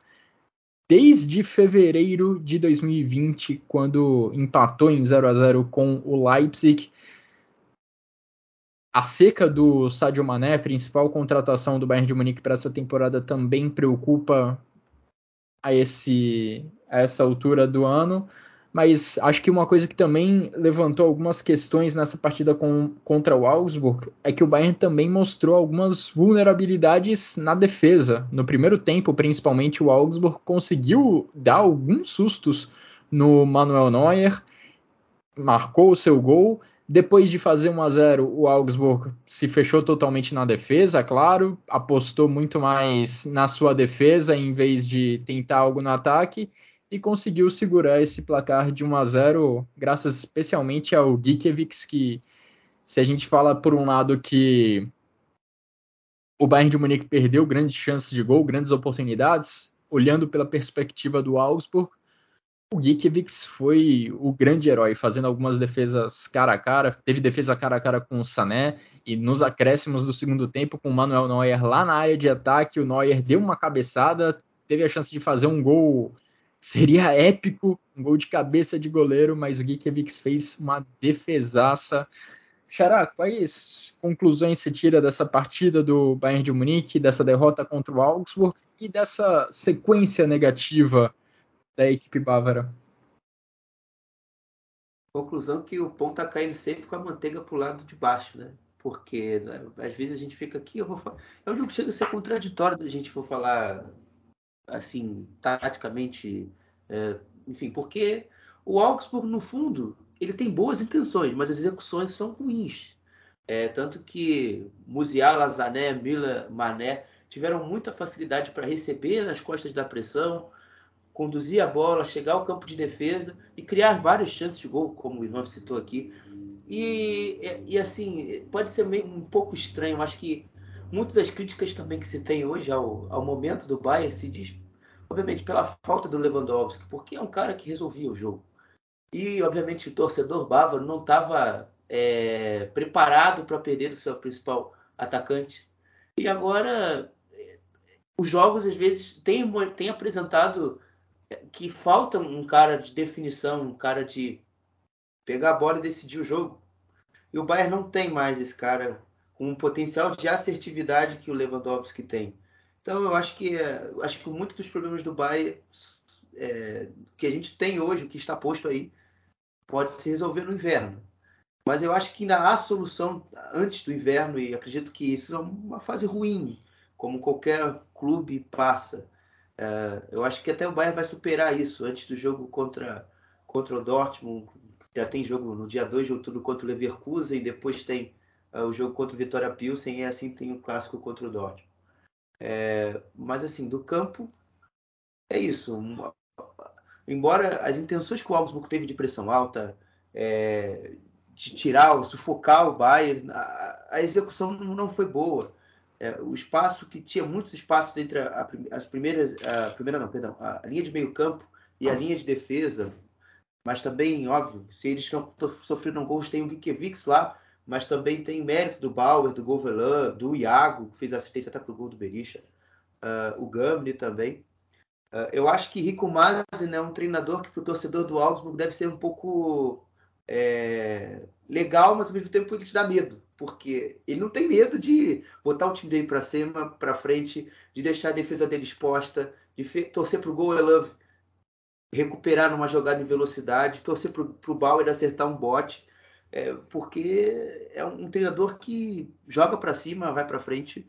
desde fevereiro de 2020, quando empatou em 0 a 0 com o Leipzig. A seca do Sadio Mané, principal contratação do Bayern de Munique para essa temporada, também preocupa a, esse, a essa altura do ano mas acho que uma coisa que também levantou algumas questões nessa partida com, contra o Augsburg é que o Bayern também mostrou algumas vulnerabilidades na defesa. No primeiro tempo, principalmente, o Augsburg conseguiu dar alguns sustos no Manuel Neuer, marcou o seu gol. Depois de fazer 1 a 0, o Augsburg se fechou totalmente na defesa, claro, apostou muito mais na sua defesa em vez de tentar algo no ataque e conseguiu segurar esse placar de 1 a 0 graças especialmente ao Gikiewicz, que se a gente fala por um lado que o Bayern de Munique perdeu grandes chances de gol, grandes oportunidades, olhando pela perspectiva do Augsburg, o Gikiewicz foi o grande herói, fazendo algumas defesas cara a cara, teve defesa cara a cara com o Sané, e nos acréscimos do segundo tempo, com o Manuel Neuer lá na área de ataque, o Neuer deu uma cabeçada, teve a chance de fazer um gol Seria épico, um gol de cabeça de goleiro, mas o Gikiewicz fez uma defesaça. Xará, quais conclusões você tira dessa partida do Bayern de Munique, dessa derrota contra o Augsburg e dessa sequência negativa da equipe bávara? Conclusão que o pão tá caindo sempre com a manteiga pro lado de baixo, né? Porque né, às vezes a gente fica aqui, eu vou falar... é um chega a ser contraditório da gente for falar assim, taticamente, é, enfim, porque o Augsburg, no fundo, ele tem boas intenções, mas as execuções são ruins. É, tanto que Musiala, Zané, Mila, Mané tiveram muita facilidade para receber nas costas da pressão, conduzir a bola, chegar ao campo de defesa e criar várias chances de gol, como o Ivan citou aqui. E, e assim, pode ser meio, um pouco estranho, acho que muitas das críticas também que se tem hoje ao, ao momento do Bayern se diz obviamente pela falta do Lewandowski, porque é um cara que resolvia o jogo. E, obviamente, o torcedor bávaro não estava é, preparado para perder o seu principal atacante. E agora, os jogos, às vezes, têm, têm apresentado que falta um cara de definição, um cara de pegar a bola e decidir o jogo. E o Bayern não tem mais esse cara com um potencial de assertividade que o Lewandowski tem. Então eu acho que é, acho que muitos dos problemas do Bayern é, que a gente tem hoje, o que está posto aí, pode se resolver no inverno. Mas eu acho que ainda há solução antes do inverno e acredito que isso é uma fase ruim, como qualquer clube passa. É, eu acho que até o Bayern vai superar isso antes do jogo contra, contra o Dortmund. Já tem jogo no dia 2 de outubro contra o Leverkusen, e depois tem uh, o jogo contra o Vitória Pilsen e assim tem o clássico contra o Dortmund. É, mas assim, do campo é isso. Embora as intenções que o Augsburg teve de pressão alta, é, de tirar, sufocar o Bayern, a, a execução não foi boa. É, o espaço que tinha muitos espaços entre a, a, as primeiras, a primeira não, perdão, a linha de meio campo e a linha de defesa, mas também, óbvio, se eles não sofreram gols, tem o Gikiewicz lá, mas também tem mérito do Bauer, do Govelan, do Iago, que fez assistência até para o gol do Berisha, uh, o Gamli também. Uh, eu acho que Rico Mazin é um treinador que para o torcedor do Augsburg deve ser um pouco é, legal, mas ao mesmo tempo ele te dá medo, porque ele não tem medo de botar o time dele para cima, para frente, de deixar a defesa dele exposta, de torcer para o gol I love recuperar numa jogada em velocidade, torcer para o Bauer acertar um bote é, porque é um treinador que joga para cima, vai para frente.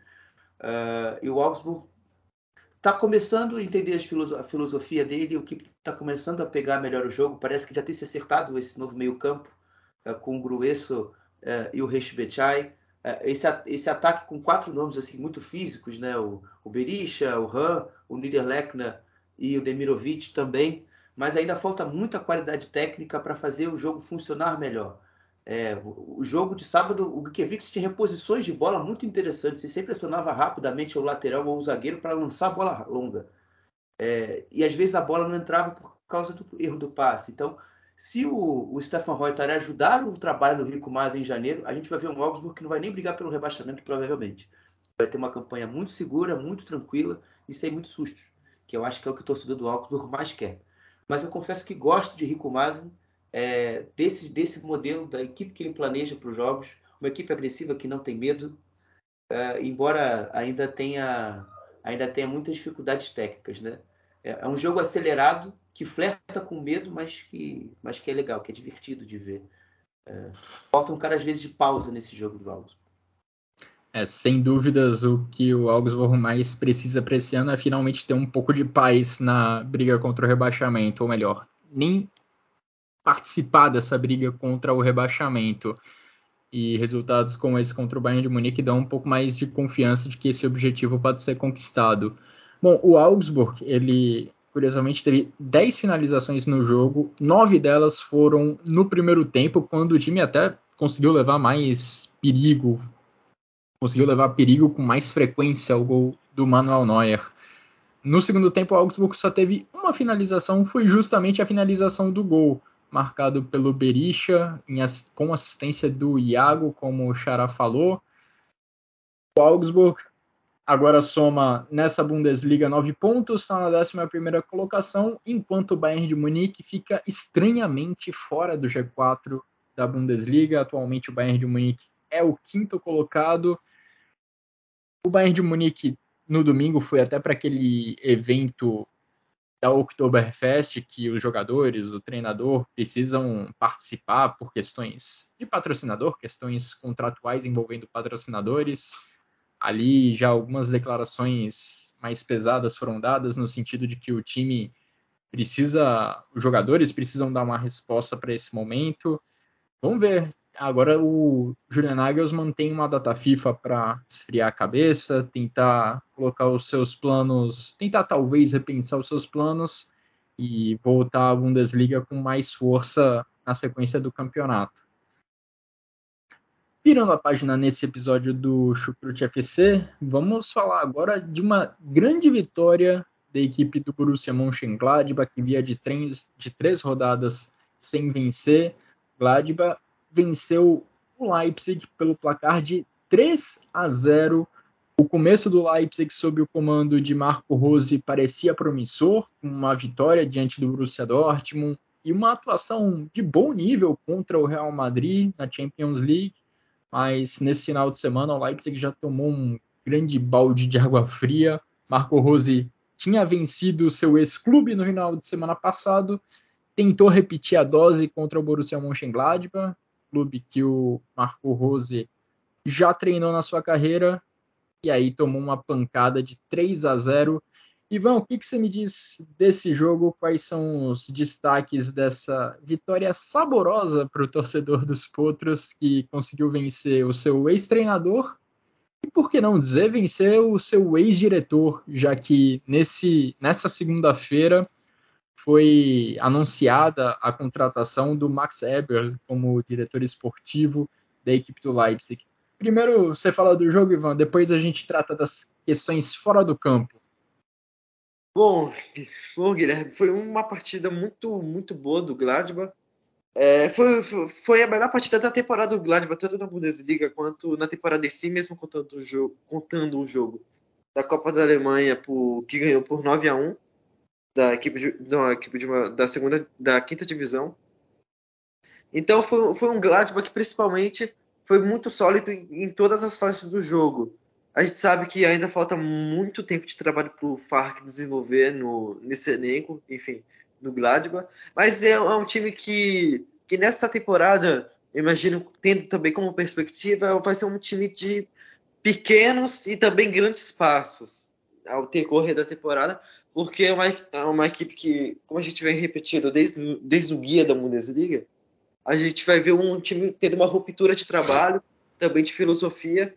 Uh, e o Augsburg está começando a entender a filosofia dele, o que está começando a pegar melhor o jogo. Parece que já tem se acertado esse novo meio-campo uh, com o Grueso e o Reshbechai. Esse, esse, ataque com quatro nomes assim muito físicos, né? O, o Berisha, o Han, o Niederlechner e o Demirovic também, mas ainda falta muita qualidade técnica para fazer o jogo funcionar melhor. É, o jogo de sábado, o Gikiewicz tinha reposições de bola muito interessantes. Ele sempre acionava rapidamente o lateral ou o zagueiro para lançar a bola longa. É, e às vezes a bola não entrava por causa do erro do passe. Então, Se o, o Stefan Reuter ajudar o trabalho do Rico Mas em janeiro, a gente vai ver um Augsburg que não vai nem brigar pelo rebaixamento, provavelmente. Vai ter uma campanha muito segura, muito tranquila e sem muitos sustos, que eu acho que é o que o torcedor do Augsburg mais quer. Mas eu confesso que gosto de Rico Mazen, é, desse, desse modelo da equipe que ele planeja para os jogos, uma equipe agressiva que não tem medo, é, embora ainda tenha, ainda tenha muitas dificuldades técnicas. Né? É, é, um jogo acelerado que flerta com medo, mas que, mas que é legal, que é divertido de ver. É, falta um cara, às vezes, de pausa nesse jogo do Augsburg. É, sem dúvidas, o que o Augsburg mais precisa para esse ano é finalmente ter um pouco de paz na briga contra o rebaixamento, ou melhor, nem participar dessa briga contra o rebaixamento. E resultados como esse contra o Bayern de Munique dão um pouco mais de confiança de que esse objetivo pode ser conquistado. Bom, o Augsburg, ele curiosamente teve 10 finalizações no jogo, nove delas foram no primeiro tempo, quando o time até conseguiu levar mais perigo, conseguiu levar perigo com mais frequência ao gol do Manuel Neuer. No segundo tempo, o Augsburg só teve uma finalização, foi justamente a finalização do gol marcado pelo Berisha, com assistência do Iago, como o Xará falou. O Augsburg agora soma nessa Bundesliga nove pontos, está na 11 colocação, enquanto o Bayern de Munique fica estranhamente fora do G4 da Bundesliga. Atualmente o Bayern de Munique é o quinto colocado. O Bayern de Munique no domingo foi até para aquele evento da Oktoberfest que os jogadores, o treinador precisam participar por questões de patrocinador, questões contratuais envolvendo patrocinadores. Ali já algumas declarações mais pesadas foram dadas no sentido de que o time precisa, os jogadores precisam dar uma resposta para esse momento. Vamos ver Agora o Julian Nagelsmann tem uma data FIFA para esfriar a cabeça, tentar colocar os seus planos, tentar talvez repensar os seus planos e voltar à Bundesliga com mais força na sequência do campeonato. Virando a página nesse episódio do Chucrute FC, vamos falar agora de uma grande vitória da equipe do Borussia Mönchengladbach, que via de três, de três rodadas sem vencer. Gladbach venceu o Leipzig pelo placar de 3 a 0. O começo do Leipzig sob o comando de Marco Rose parecia promissor, com uma vitória diante do Borussia Dortmund e uma atuação de bom nível contra o Real Madrid na Champions League, mas nesse final de semana o Leipzig já tomou um grande balde de água fria. Marco Rose tinha vencido seu ex-clube no final de semana passado, tentou repetir a dose contra o Borussia Mönchengladbach, clube que o Marco Rose já treinou na sua carreira e aí tomou uma pancada de 3 a 0. Ivan, o que, que você me diz desse jogo? Quais são os destaques dessa vitória saborosa para o torcedor dos Potros que conseguiu vencer o seu ex-treinador e por que não dizer vencer o seu ex-diretor, já que nesse, nessa segunda-feira foi anunciada a contratação do Max Eber como diretor esportivo da equipe do Leipzig. Primeiro você fala do jogo, Ivan, depois a gente trata das questões fora do campo. Bom, bom Guilherme, foi uma partida muito, muito boa do Gladbach. É, foi, foi a melhor partida da temporada do Gladbach, tanto na Bundesliga quanto na temporada em si, mesmo contando o jogo, contando o jogo da Copa da Alemanha, por, que ganhou por 9 a 1 da equipe, de, da, equipe de uma, da segunda, da quinta divisão. Então foi, foi um Gladbach que principalmente foi muito sólido em, em, todas as fases do jogo. A gente sabe que ainda falta muito tempo de trabalho para o Farc desenvolver no, nesse elenco, enfim, no Gladbach. Mas é, é um time que, que nessa temporada, imagino, tendo também como perspectiva, vai ser um time de pequenos e também grandes passos ao decorrer da temporada, porque é uma, é uma equipe que, como a gente vem repetindo desde, desde o guia da Bundesliga, a gente vai ver um time tendo uma ruptura de trabalho, também de filosofia,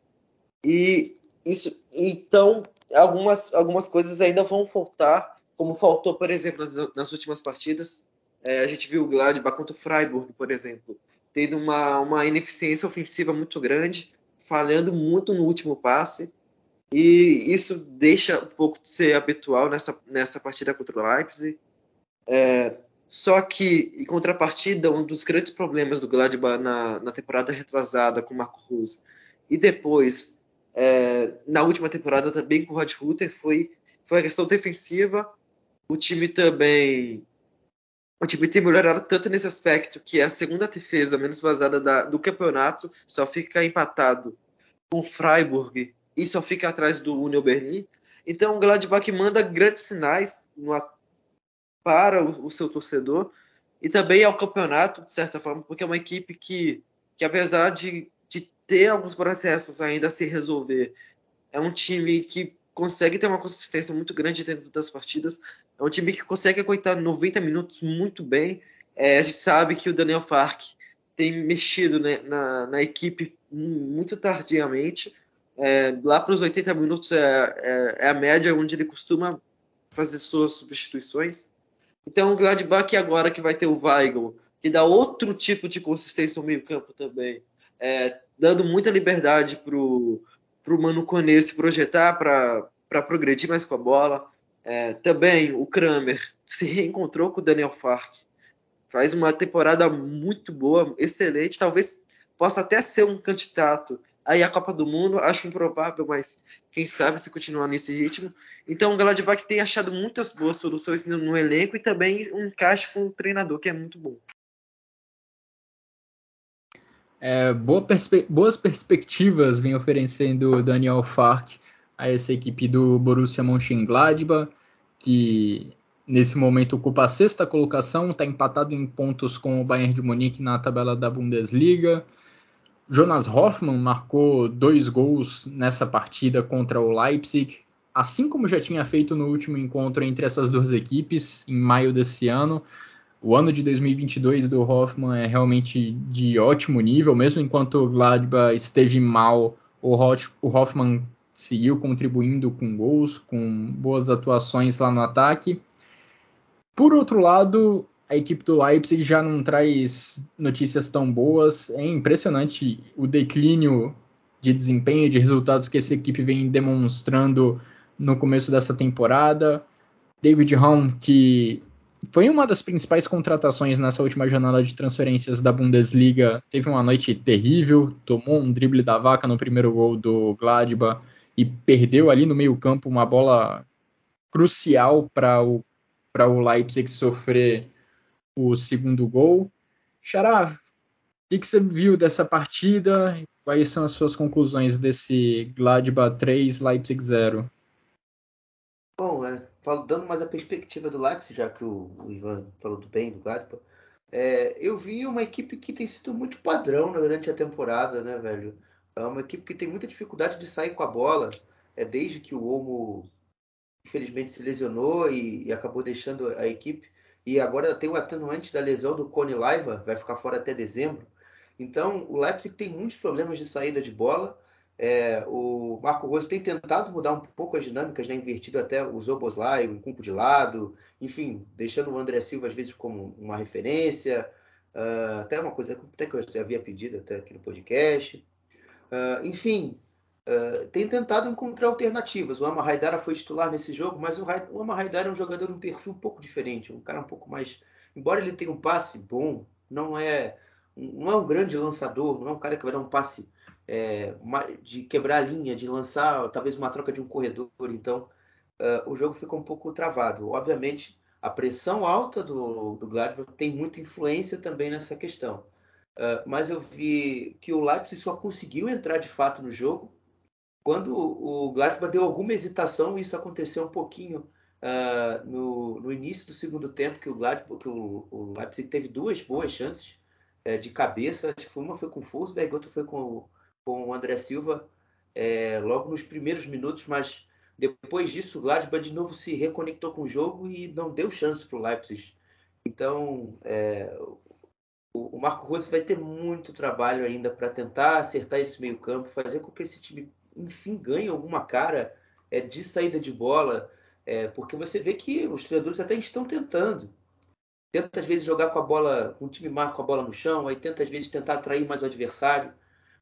e isso, então algumas, algumas coisas ainda vão faltar, como faltou, por exemplo, nas, nas últimas partidas. É, a gente viu o Gladbach contra o Freiburg, por exemplo, tendo uma, uma ineficiência ofensiva muito grande, falhando muito no último passe. E isso deixa um pouco de ser habitual nessa, nessa partida contra o Leipzig. É, Só que, em contrapartida, um dos grandes problemas do Gladbach na, na temporada retrasada com o Marco Rose e depois é, na última temporada também com o Rod Hutter foi, foi a questão defensiva. O time também o time tem melhorado tanto nesse aspecto que é a segunda defesa menos vazada da, do campeonato só fica empatado com o Freiburg e só fica atrás do Union Berlin. Então o Gladbach manda grandes sinais no, para o, o, seu torcedor e também ao campeonato, de certa forma, porque é uma equipe que, que apesar de, de ter alguns processos ainda a se resolver, é um time que consegue ter uma consistência muito grande dentro das partidas. É um time que consegue aguentar 90 minutos muito bem. É, a gente sabe que o Daniel Fark tem mexido né, na, na, equipe muito tardiamente. É, lá para os 80 minutos é, é, é, a média onde ele costuma fazer suas substituições. Então o Gladbach agora que vai ter o Weigl, que dá outro tipo de consistência no meio campo também, é, dando muita liberdade para o Mano Kone se projetar para progredir mais com a bola. É, também o Kramer se reencontrou com o Daniel Fark. Faz uma temporada muito boa, excelente. Talvez possa até ser um candidato Aí a Copa do Mundo, acho improvável, mas quem sabe se continuar nesse ritmo. Então o Gladbach tem achado muitas boas soluções no, no elenco e também um encaixe com o treinador que é muito bom. É, boa perspe boas perspectivas vem oferecendo Daniel Fark a essa equipe do Borussia Mönchengladbach, que nesse momento ocupa a sexta colocação, está empatado em pontos com o Bayern de Munique na tabela da Bundesliga. Jonas Hoffmann marcou dois gols nessa partida contra o Leipzig, assim como já tinha feito no último encontro entre essas duas equipes, em maio desse ano. O ano de 2022 do Hoffmann é realmente de ótimo nível, mesmo enquanto o Gladbach esteve mal, o Hoffmann seguiu contribuindo com gols, com boas atuações lá no ataque. Por outro lado, a equipe do Leipzig já não traz notícias tão boas. É impressionante o declínio de desempenho, de resultados que essa equipe vem demonstrando no começo dessa temporada. David Raum, que foi uma das principais contratações nessa última jornada de transferências da Bundesliga, teve uma noite terrível, tomou um drible da vaca no primeiro gol do Gladbach e perdeu ali no meio-campo uma bola crucial para o, o Leipzig sofrer o segundo gol. Xará, o que, que, você viu dessa partida? Quais são as suas conclusões desse Gladbach 3, Leipzig 0? Bom, é, dando mais a perspectiva do Leipzig, já que o, o Ivan falou do bem do Gladbach, é, eu vi uma equipe que tem sido muito padrão durante a temporada, né, velho? É uma equipe que tem muita dificuldade de sair com a bola, é desde que o Olmo infelizmente se lesionou e, e acabou deixando a equipe e agora tem o atenuante da lesão do Cone Laiba, vai ficar fora até dezembro. Então, o Leipzig tem muitos problemas de saída de bola. É, o Marco Rose tem tentado mudar um pouco as dinâmicas, né? invertido até o Zoboslai, um campo de lado, enfim, deixando o André Silva às vezes como uma referência. Uh, até uma coisa até que eu havia pedido até aqui no podcast. Uh, enfim, Uh, tem tentado encontrar alternativas. O Ama Haidara foi titular nesse jogo, mas o, o Ama Haidara é um jogador um perfil um pouco diferente, um cara um pouco mais. Embora ele tenha um passe bom, não é, não é um grande lançador, não é um cara que vai dar um passe é, de quebrar a linha, de lançar talvez uma troca de um corredor. Então uh, o jogo ficou um pouco travado. Obviamente, a pressão alta do, do Gladbach tem muita influência também nessa questão. Uh, mas eu vi que o Leipzig só conseguiu entrar de fato no jogo quando o Gladbach deu alguma hesitação, isso aconteceu um pouquinho uh, no, no, início do segundo tempo, que o Gladbach, que o, o Leipzig teve duas boas chances é, de cabeça. Acho que uma foi com o Fulsberg, outra foi com, com o André Silva, é, logo nos primeiros minutos, mas depois disso o Gladbach de novo se reconectou com o jogo e não deu chance para o Leipzig. Então, é, o, Marco Rose vai ter muito trabalho ainda para tentar acertar esse meio campo, fazer com que esse time enfim, ganha alguma cara é, de saída de bola, é, porque você vê que os treinadores até estão tentando. Tenta às vezes jogar com a bola, com o time marca com a bola no chão, aí tenta às vezes tentar atrair mais o adversário,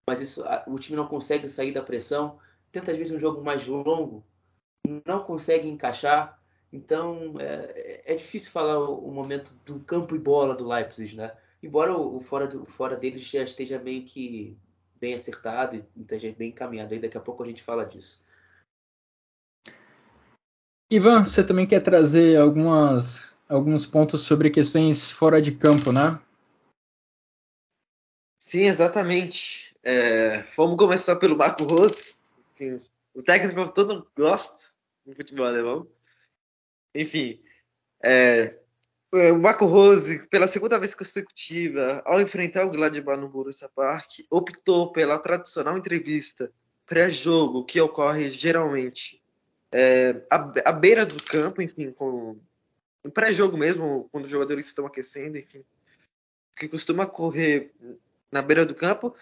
mas isso, o time não consegue sair da pressão. Tenta às vezes um jogo mais longo, não consegue encaixar. Então é, é difícil falar o, o, momento do campo e bola do Leipzig, né? Embora o, o fora, do, fora deles já esteja meio que bem acertado e esteja bem encaminhado, aí daqui a pouco a gente fala disso. Ivan, você também quer trazer algumas, alguns pontos sobre questões fora de campo, né? Sim, exatamente. É, vamos começar pelo Marco Rose. Enfim, o técnico que todo gosta no futebol alemão. Enfim, é, o Marco Rose, pela segunda vez consecutiva, ao enfrentar o Gladbach no Borussia Park, optou pela tradicional entrevista pré-jogo que ocorre geralmente é, à, à, beira do campo, enfim, com pré-jogo mesmo, quando os jogadores estão aquecendo, enfim, que costuma correr na beira do campo,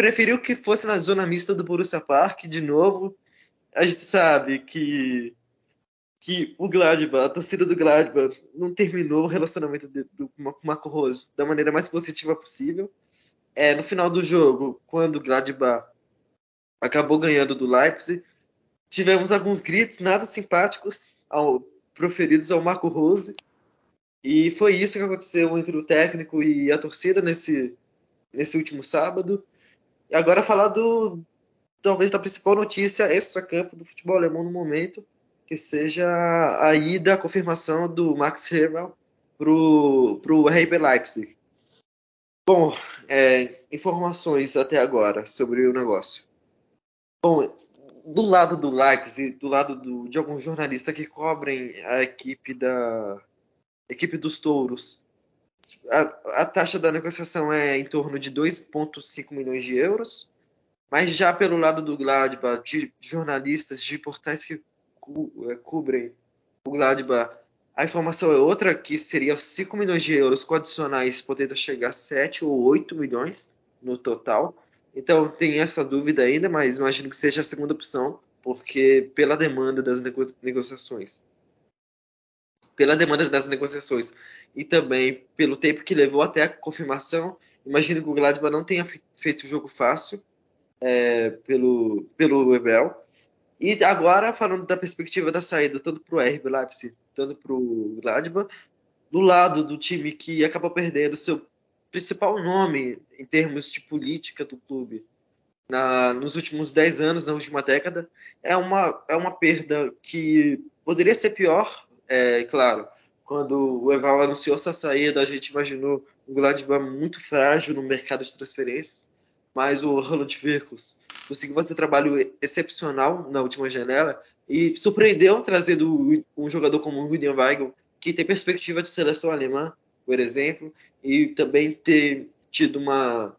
preferiu que fosse na zona mista do Borussia Park, de novo. A gente sabe que que o Gladbach, a torcida do Gladbach, não terminou o relacionamento do, com o Marco Rose da maneira mais positiva possível. É, no final do jogo, quando o Gladbach acabou ganhando do Leipzig, tivemos alguns gritos nada simpáticos ao, proferidos ao Marco Rose. E foi isso que aconteceu entre o técnico e a torcida nesse, nesse último sábado. E agora falar do talvez da principal notícia extra-campo do futebol alemão no momento, que seja a ida, a confirmação do Max Hermann para o RB Leipzig. Bom, é, informações até agora sobre o negócio. Bom, do lado do Leipzig, do lado do, de alguns jornalistas que cobrem a equipe da equipe dos Touros, a, a taxa da negociação é em torno de 2,5 milhões de euros. Mas já pelo lado do Gladbach, de jornalistas, de portais que é, cobrem o Gladbach. A informação é outra, que seria 5 milhões de euros com adicionais, podendo chegar a 7 ou 8 milhões no total. Então tem essa dúvida ainda, mas imagino que seja a segunda opção, porque pela demanda das nego negociações. Pela demanda das negociações e também pelo tempo que levou até a confirmação, imagino que o Gladbach não tenha feito o jogo fácil é, pelo, pelo Ebel. E agora, falando da perspectiva da saída, tanto para o RB Leipzig, tanto para o Gladbach, do lado do time que acabou perdendo seu principal nome em termos de política do clube na, nos últimos 10 anos, na última década, é uma, é uma perda que poderia ser pior, é claro. Quando o Eval anunciou essa saída, a gente imaginou um Gladbach muito frágil no mercado de transferências, mas o Roland Virkus conseguiu fazer um trabalho excepcional na última janela e surpreendeu trazendo um jogador como o William Weigl, que tem perspectiva de seleção alemã, por exemplo, e também ter tido uma,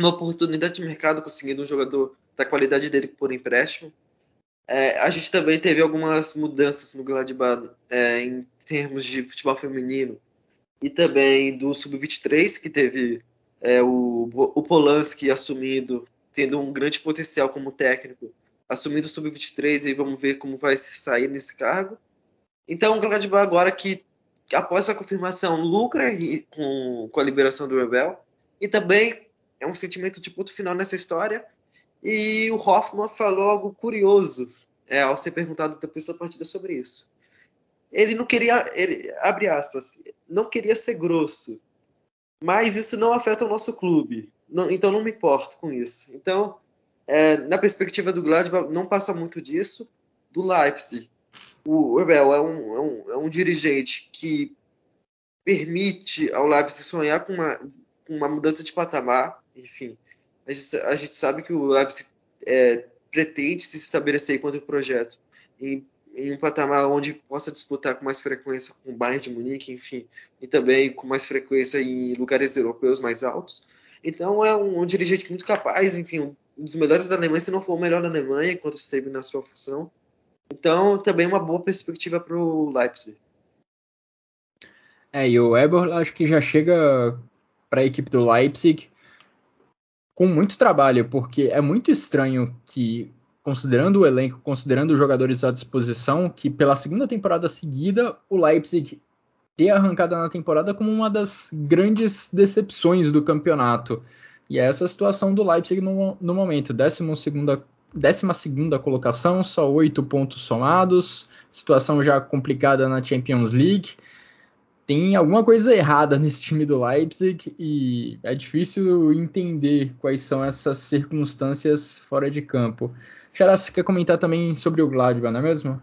uma oportunidade de mercado conseguindo um jogador da qualidade dele por empréstimo. É, a gente também teve algumas mudanças no Gladbach é, em termos de futebol feminino e também do Sub-23, que teve é, o, o Polanski assumindo tendo um grande potencial como técnico, assumindo o sub-23 e vamos ver como vai se sair nesse cargo. Então, o Gladbach agora que após a confirmação lucra com, com a liberação do Rebel e também é um sentimento de ponto final nessa história. E o Hoffman falou algo curioso é, ao ser perguntado depois da partida sobre isso. Ele não queria, ele, abre aspas, não queria ser grosso, mas isso não afeta o nosso clube. Não, então não me importo com isso. Então, é, na perspectiva do Gladbach, não passa muito disso. Do Leipzig, o Abel é um, é um, é um dirigente que permite ao Leipzig sonhar com uma, com uma mudança de patamar. Enfim, a gente, a gente sabe que o Leipzig é, pretende se estabelecer enquanto projeto em, em, um patamar onde possa disputar com mais frequência com o Bayern de Munique, enfim, e também com mais frequência em lugares europeus mais altos. Então é um, um, dirigente muito capaz, enfim, um dos melhores da Alemanha, se não for o melhor da Alemanha, enquanto esteve na sua função. Então também uma boa perspectiva para o Leipzig. É, e o Eber acho que já chega para a equipe do Leipzig com muito trabalho, porque é muito estranho que, considerando o elenco, considerando os jogadores à disposição, que pela segunda temporada seguida o Leipzig ter arrancada na temporada como uma das grandes decepções do campeonato. E é essa a situação do Leipzig no, no momento, 12 12 colocação, só 8 pontos somados, situação já complicada na Champions League. Tem alguma coisa errada nesse time do Leipzig e é difícil entender quais são essas circunstâncias fora de campo. Xará, você quer comentar também sobre o Gladbach, não é mesmo?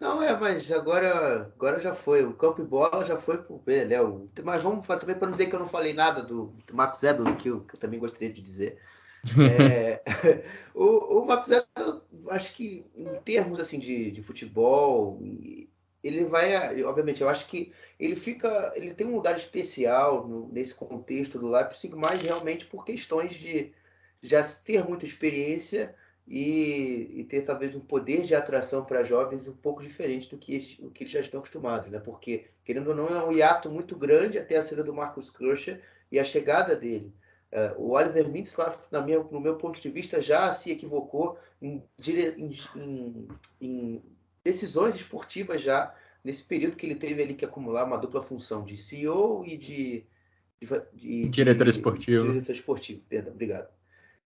Não, é, mas agora, agora já foi. O campo e bola já foi pro Beléu. Mas vamos falar também para não dizer que eu não falei nada do, do Max Ebel, que eu, que eu também gostaria de dizer. É, o, o Max Ebel, acho que em termos assim de, de futebol, ele vai, obviamente, eu acho que ele fica, ele tem um lugar especial no, nesse contexto do Leipzig, mas realmente por questões de já ter muita experiência e, e, ter talvez um poder de atração para jovens um pouco diferente do que, o que eles já estão acostumados, né? Porque, querendo ou não, é um hiato muito grande até a saída do Marcus Crusher e a chegada dele. Uh, o Oliver Mintzlaff, minha, no meu ponto de vista, já se equivocou em, em, em, decisões esportivas já nesse período que ele teve ali que acumular uma dupla função de CEO e de, de, de diretor esportivo. Diretor esportivo, perdão, obrigado.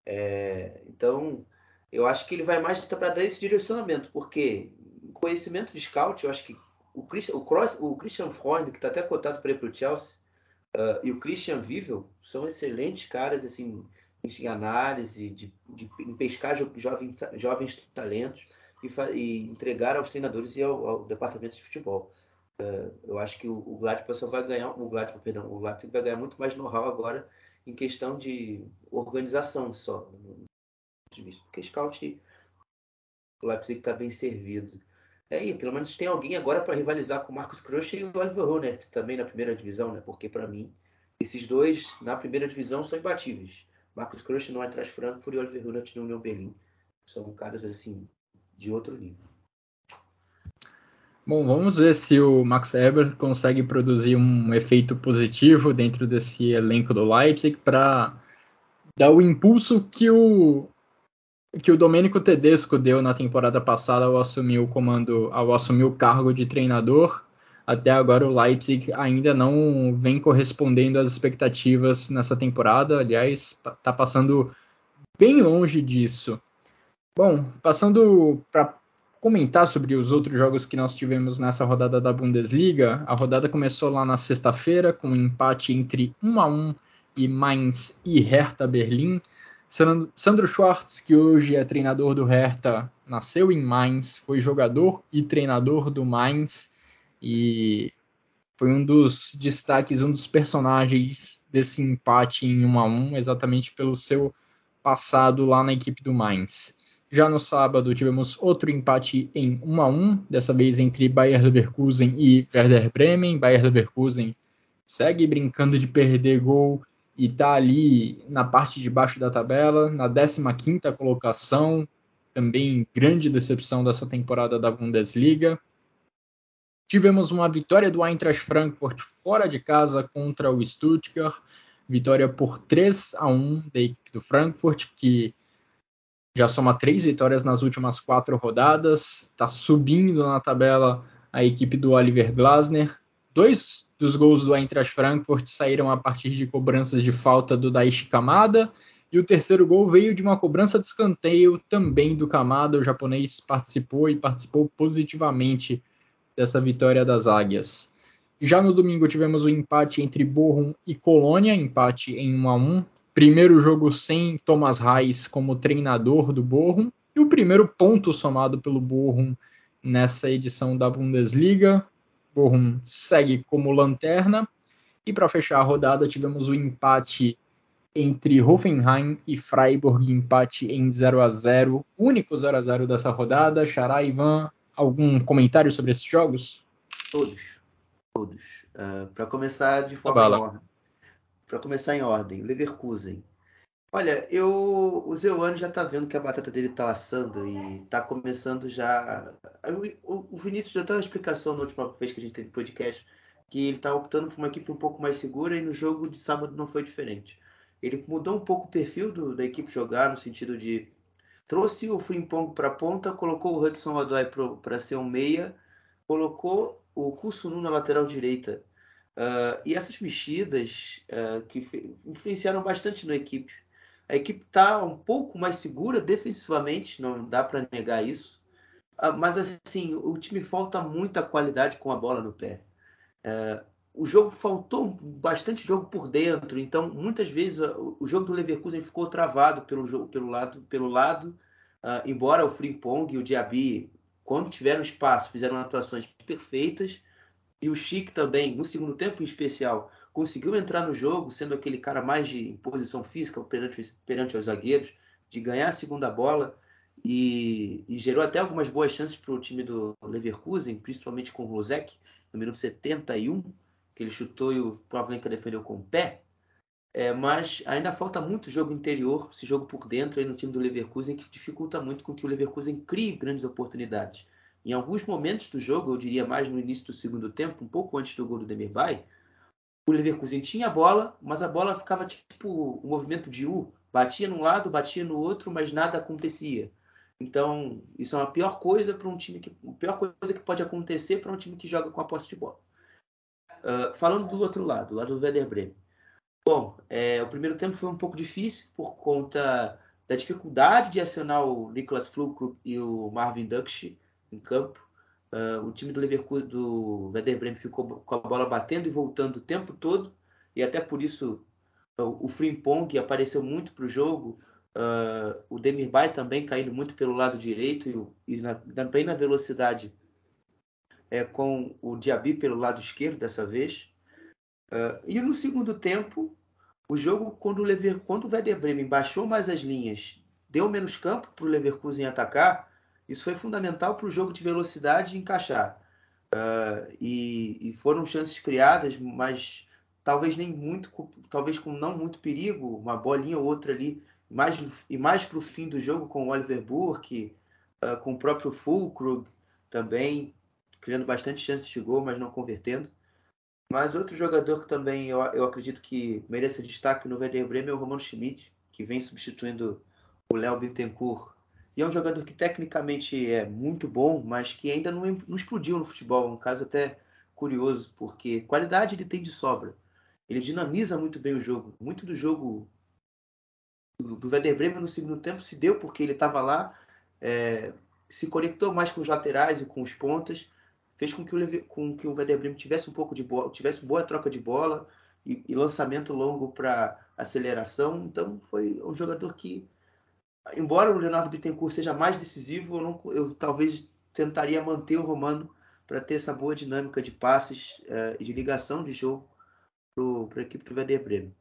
É, então, eu acho que ele vai mais para dar esse direcionamento, porque conhecimento de scout, eu acho que o Christian, o Cross, o Christian Freund, que está até cotado para ir para o Chelsea, uh, e o Christian Vivel são excelentes caras assim, em análise, de, de em pescar jovens, jovens talentos e, e, entregar aos treinadores e ao, ao departamento de futebol. Uh, eu acho que o, o Gladbach vai ganhar, o Gladbach, perdão, o Gladbach vai ganhar muito mais know-how agora em questão de organização só. Porque Scout, o Leipzig está bem servido. É aí, pelo menos tem alguém agora para rivalizar com o Marcos Cruz e o Oliver Runert também na primeira divisão, né? Porque para mim, esses dois na primeira divisão são imbatíveis. Marcos Cruz no Eintracht Frankfurt e Oliver Runert no Union Berlin. São caras assim de outro nível. Bom, vamos ver se o Max Eber consegue produzir um efeito positivo dentro desse elenco do Leipzig para dar o impulso que o que o Domênico Tedesco deu na temporada passada ao assumir o comando, ao assumir o cargo de treinador. Até agora o Leipzig ainda não vem correspondendo às expectativas nessa temporada, aliás, está passando bem longe disso. Bom, passando para comentar sobre os outros jogos que nós tivemos nessa rodada da Bundesliga, a rodada começou lá na sexta-feira com um empate entre 1 a 1 e Mainz e Hertha Berlim. Sandro Schwartz, que hoje é treinador do Hertha, nasceu em Mainz, foi jogador e treinador do Mainz e foi um dos destaques, um dos personagens desse empate em 1 a 1, exatamente pelo seu passado lá na equipe do Mainz. Já no sábado tivemos outro empate em 1 a 1, dessa vez entre Bayer Leverkusen e Werder Bremen. Bayer Leverkusen segue brincando de perder gol e está ali na parte de baixo da tabela, na 15ª colocação, também grande decepção dessa temporada da Bundesliga. Tivemos uma vitória do Eintracht Frankfurt fora de casa contra o Stuttgart, vitória por 3 a 1 da equipe do Frankfurt, que já soma três vitórias nas últimas quatro rodadas, está subindo na tabela a equipe do Oliver Glasner. Dois dos gols do Eintracht Frankfurt saíram a partir de cobranças de falta do Daichi Kamada. E o terceiro gol veio de uma cobrança de escanteio também do Kamada. O japonês participou e participou positivamente dessa vitória das Águias. Já no domingo tivemos o um empate entre Bochum e Colônia, empate em 1 a 1. Primeiro jogo sem Thomas Reis como treinador do Bochum e o primeiro ponto somado pelo Bochum nessa edição da Bundesliga. Bochum segue como lanterna. E para fechar a rodada, tivemos o empate entre Hoffenheim e Freiburg, empate em 0 a 0 único 0 a 0 dessa rodada. Xará, Ivan, algum comentário sobre esses jogos? Todos, todos. Uh, para começar de forma para começar em ordem, Leverkusen Olha, eu o Zeuano já tá vendo que a batata dele tá assando e tá começando já. O, o Vinícius já deu uma explicação na última vez que a gente teve podcast que ele tá optando por uma equipe um pouco mais segura e no jogo de sábado não foi diferente. Ele mudou um pouco o perfil do, da equipe jogar no sentido de trouxe o Frimpong para a ponta, colocou o Hudson Odoi para ser um meia, colocou o Kusunu na lateral direita. Uh, e essas mexidas uh, que influenciaram bastante na equipe A equipe está um pouco mais segura defensivamente, não dá para negar isso. Ah, mas assim, o time falta muita qualidade com a bola no pé. O jogo faltou bastante jogo por dentro, então muitas vezes o jogo do Leverkusen ficou travado pelo jogo pelo lado pelo lado, uh, embora o Frimpong e o Diaby quando tiveram espaço fizeram atuações perfeitas e o Chic também no segundo tempo em especial conseguiu entrar no jogo sendo aquele cara mais de posição física perante, perante os zagueiros de ganhar a segunda bola e, e gerou até algumas boas chances para o time do Leverkusen, principalmente com o Rosek no minuto 71 que ele chutou e o Pavlenka defendeu com o pé. É, mas ainda falta muito jogo interior, esse jogo por dentro aí no time do Leverkusen, que dificulta muito com que o Leverkusen crie grandes oportunidades. Em alguns momentos do jogo, eu diria mais no início do segundo tempo, um pouco antes do gol do Demirbay, o Leverkusen tinha a bola, mas a bola ficava tipo um movimento de U, batia num lado, batia no outro, mas nada acontecia. Então, isso é uma pior coisa para um time que, a pior coisa que pode acontecer para um time que joga com a posse de bola. Uh, falando do outro lado, lado do Werder Bremen. Bom, é, o primeiro tempo foi um pouco difícil por conta da dificuldade de acionar o Niklas Fulkrug e o Marvin Duksch em campo. Uh, o time do Leverkusen, do Werder Bremen ficou com a bola batendo e voltando o tempo todo e até por isso o Frimpong apareceu muito para o jogo. Uh, o Demirbay também caindo muito pelo lado direito e, e na, também na velocidade é, com o Diaby pelo lado esquerdo dessa vez. Uh, e no segundo tempo, o jogo, quando o, Lever, quando o Werder Bremen baixou mais as linhas, deu menos campo para o Leverkusen atacar, isso foi fundamental para o jogo de velocidade encaixar. Uh, e, e, foram chances criadas, mas talvez nem muito, talvez com não muito perigo, uma bolinha ou outra ali, mais, e mais para o fim do jogo com o Oliver Burke, uh, com o próprio Fulkrug também criando bastante chances de gol, mas não convertendo. Mas outro jogador que também eu, eu acredito que merece destaque no Werder Bremen é o Romano Schmidt, que vem substituindo o Léo Bittencourt. E é um jogador que tecnicamente é muito bom, mas que ainda não, não explodiu no futebol. Um caso até curioso, porque qualidade ele tem de sobra. Ele dinamiza muito bem o jogo. Muito do jogo do, do Werder Bremen no segundo tempo se deu porque ele estava lá, é, se conectou mais com os laterais e com os pontas fez com que o, com que o Werder Bremen tivesse um pouco de bola, tivesse boa troca de bola e, e lançamento longo para aceleração. Então foi um jogador que, embora o Leonardo Bittencourt seja mais decisivo, eu, não, eu talvez tentaria manter o Romano para ter essa boa dinâmica de passes uh, e de ligação de jogo para a equipe do Werder Bremen.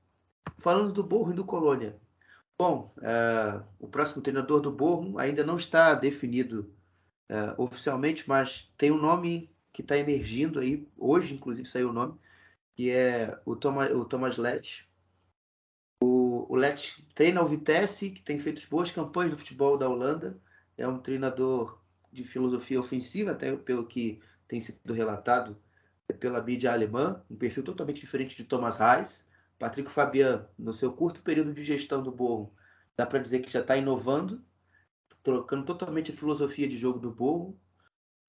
Falando do Borro e do Colônia. Bom, uh, o próximo treinador do Borro ainda não está definido uh, oficialmente, mas tem um nome que está emergindo aí, hoje inclusive saiu o nome, que é o Thomas, o Thomas Lett. O, Lett treina o Vitesse, que tem feito boas campanhas no futebol da Holanda, é um treinador de filosofia ofensiva, até pelo que tem sido relatado pela mídia alemã, um perfil totalmente diferente de Thomas Reis. Patrick Fabian, no seu curto período de gestão do Borrom, dá para dizer que já está inovando trocando totalmente a filosofia de jogo do Borro.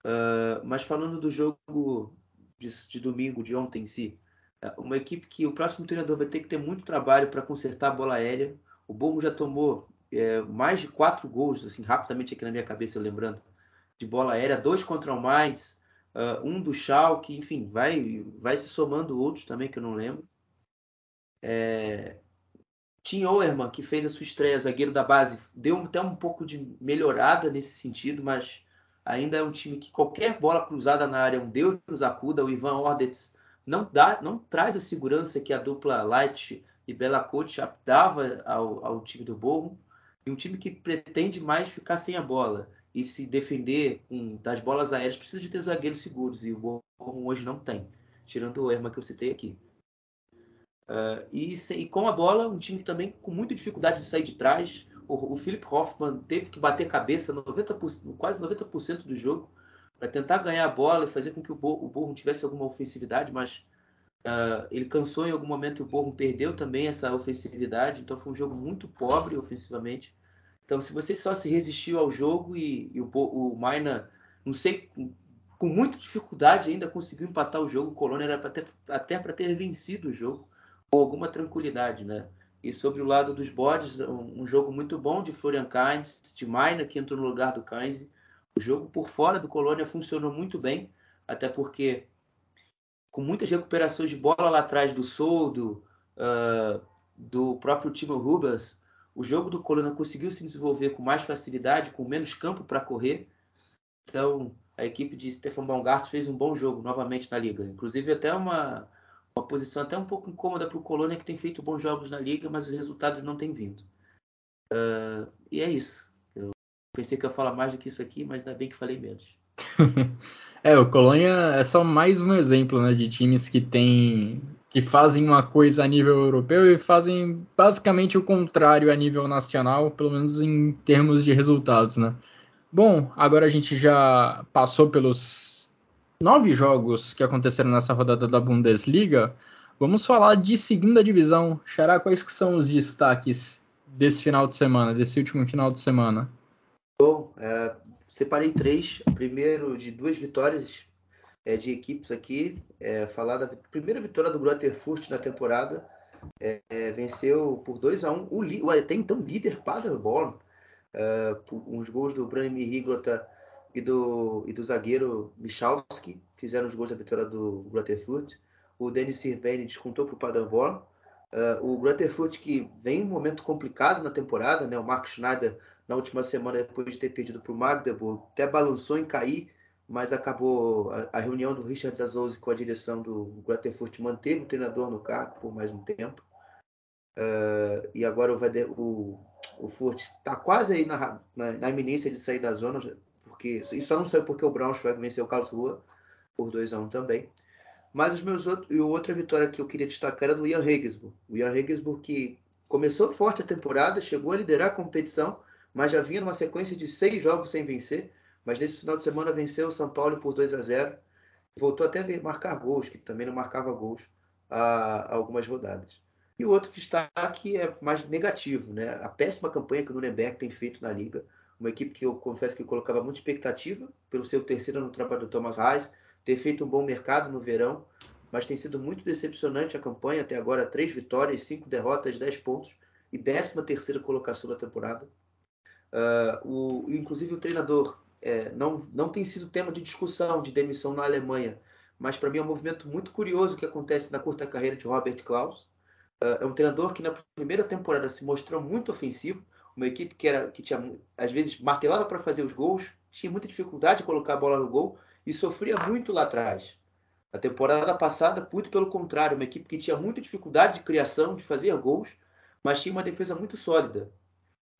Uh, mas falando do jogo de, de, domingo, de ontem em si, uma equipe que o próximo treinador vai ter que ter muito trabalho para consertar a bola aérea. O Borro já tomou é, mais de quatro gols, assim, rapidamente aqui na minha cabeça, eu lembrando, de bola aérea, dois contra o Mainz, uh, um do Schalke, enfim, vai, vai se somando outros também que eu não lembro. É, Tim Oerman, que fez a sua estreia, zagueiro da base, deu até um pouco de melhorada nesse sentido, mas ainda é um time que qualquer bola cruzada na área, um Deus nos acuda. O Ivan Ordetz não, dá, não traz a segurança que a dupla Light e Bela Coach dava ao, ao time do Borrom. E um time que pretende mais ficar sem a bola e se defender com, das bolas aéreas precisa de ter zagueiros seguros. E o Borrom hoje não tem, tirando o Erma que eu citei aqui. Uh, e, e, com a bola, um time também com muita dificuldade de sair de trás. O, o Philip Hoffman teve que bater cabeça 90%, quase 90% do jogo para tentar ganhar a bola e fazer com que o, Bo, o Borrom tivesse alguma ofensividade, mas uh, ele cansou em algum momento e o Borrom perdeu também essa ofensividade. Então foi um jogo muito pobre ofensivamente. Então, se você só se resistiu ao jogo e, e o, o Maina, não sei, com, com muita dificuldade ainda conseguiu empatar o jogo, o Colônia era ter, até para ter vencido o jogo com alguma tranquilidade, né? E sobre o lado dos bodes, um jogo muito bom de Florian Kainz, de Maina, que entrou no lugar do Kainz. O jogo por fora do Colônia funcionou muito bem, até porque com muitas recuperações de bola lá atrás do Soldo, uh, do próprio Timo Rubas, o jogo do Colônia conseguiu se desenvolver com mais facilidade, com menos campo para correr. Então, a equipe de Stefan Baumgart fez um bom jogo novamente na liga. Inclusive, até uma, uma posição até um pouco incômoda para o Colônia, que tem feito bons jogos na liga, mas os resultados não têm vindo. Uh, e é isso. Pensei que ia falar mais do que isso aqui, mas ainda bem que falei menos. é, o Colônia é só mais um exemplo né, de times que tem que fazem uma coisa a nível europeu e fazem basicamente o contrário a nível nacional, pelo menos em termos de resultados, né? Bom, agora a gente já passou pelos nove jogos que aconteceram nessa rodada da Bundesliga. Vamos falar de segunda divisão. Xará, quais que são os destaques desse final de semana, desse último final de semana? É, separei três. Primeiro de duas vitórias é, de equipes aqui. É, falar da primeira vitória do Grotterfurt na temporada. É, é venceu por 2 a 1 um, o, o até então líder Paderborn. É, uns gols do Branimir Rigrota e do, e do zagueiro Michalski fizeram os gols da vitória do Grotterfurt. O Denis Sirveni descontou para o Paderborn. Uh, o Grotterfurt que vem um momento complicado na temporada, né? O Mark Schneider na última semana depois de ter perdido para o Magdeburg até balançou em cair mas acabou a, a reunião do Richard Zazouzi com a direção do Grotterfurt manteve o treinador no cargo por mais um tempo. Uh, e agora o, o, o Furt está quase aí na, na, na, iminência de sair da zona, porque e só não saiu porque o Braunschweig venceu o Karlsruhe por 2 a 1 também. Mas os meus e outra vitória que eu queria destacar era do Ian Regensburg. O Ian Regensburg que começou forte a temporada, chegou a liderar a competição, mas já vinha numa sequência de seis jogos sem vencer mas nesse final de semana venceu o São Paulo por 2 a 0 voltou até a marcar gols, que também não marcava gols há, algumas rodadas. E o outro destaque é mais negativo, né? A péssima campanha que o Nuremberg tem feito na liga, uma equipe que eu confesso que eu colocava muita expectativa pelo seu terceiro no trabalho do Thomas Reis, ter feito um bom mercado no verão, mas tem sido muito decepcionante a campanha, até agora três vitórias, cinco derrotas, dez pontos e décima terceira colocação da temporada. Uh, o, inclusive o treinador é, não, não tem sido tema de discussão de demissão na Alemanha, mas para mim é um movimento muito curioso que acontece na curta carreira de Robert Klaus. Uh, é um treinador que na primeira temporada se mostrou muito ofensivo, uma equipe que, era, que tinha, às vezes martelava para fazer os gols, tinha muita dificuldade de colocar a bola no gol e sofria muito lá atrás. A temporada passada, muito pelo contrário, uma equipe que tinha muita dificuldade de criação, de fazer gols, mas tinha uma defesa muito sólida.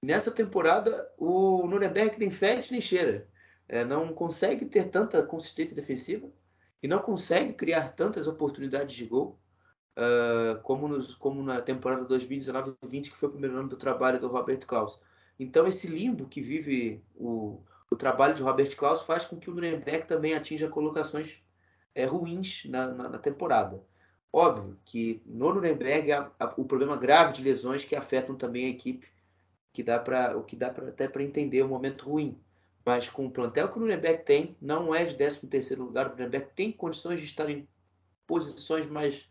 Nessa temporada, o Nuremberg nem fede nem cheira é, não consegue ter tanta consistência defensiva e não consegue criar tantas oportunidades de gol uh, como, nos, como, na temporada 2019-20, que foi o primeiro ano do trabalho do Robert Klaus. Então, esse limbo que vive o, o trabalho de Robert Klaus faz com que o Nuremberg também atinja colocações é, ruins na, na, na, temporada. Óbvio que no Nuremberg há, há, o problema grave de lesões que afetam também a equipe, que dá para o que dá pra, até para entender o momento ruim mas com o plantel que o Nuremberg tem, não é de 13 lugar. O Nuremberg tem condições de estar em posições mais,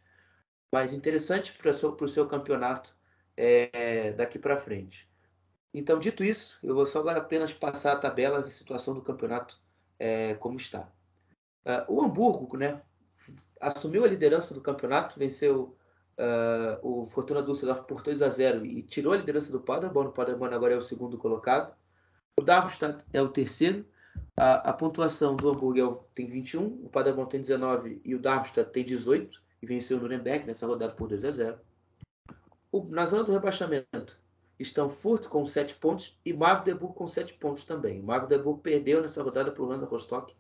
mais interessantes para o seu campeonato é, daqui para frente. Então, dito isso, eu vou só agora apenas passar a tabela, a situação do campeonato é, como está. Uh, o Hamburgo né, assumiu a liderança do campeonato, venceu uh, o Fortuna Düsseldorf por 2 a 0 e tirou a liderança do Paderborn. O Paderborn agora é o segundo colocado. O Darmstadt é o terceiro. A, a pontuação do Hamburgo tem 21, o Paderborn tem 19 e o Darmstadt tem 18 e venceu o Nuremberg nessa rodada por 2 a 0. O, na zona do rebaixamento estão Furt com 7 pontos e Magdeburg com 7 pontos também. O Magdeburg perdeu nessa rodada para o Hansa Rostock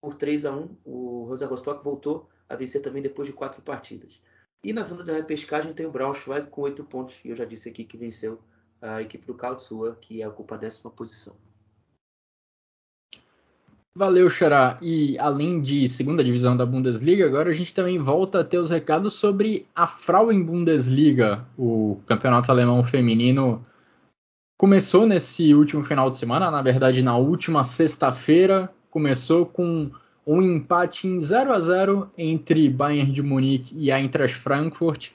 por 3 a 1. O Hansa Rostock voltou a vencer também depois de quatro partidas. E na zona da repescagem tem o Braunschweig com 8 pontos, e eu já disse aqui que venceu a equipe do Karlsruhe, que ocupa a décima posição. Valeu, Xará. E além de segunda divisão da Bundesliga, agora a gente também volta a ter os recados sobre a Frauen Bundesliga, o campeonato alemão feminino. Começou nesse último final de semana, na verdade, na última sexta-feira, começou com um empate em 0 a 0 entre Bayern de Munique e Eintracht Frankfurt.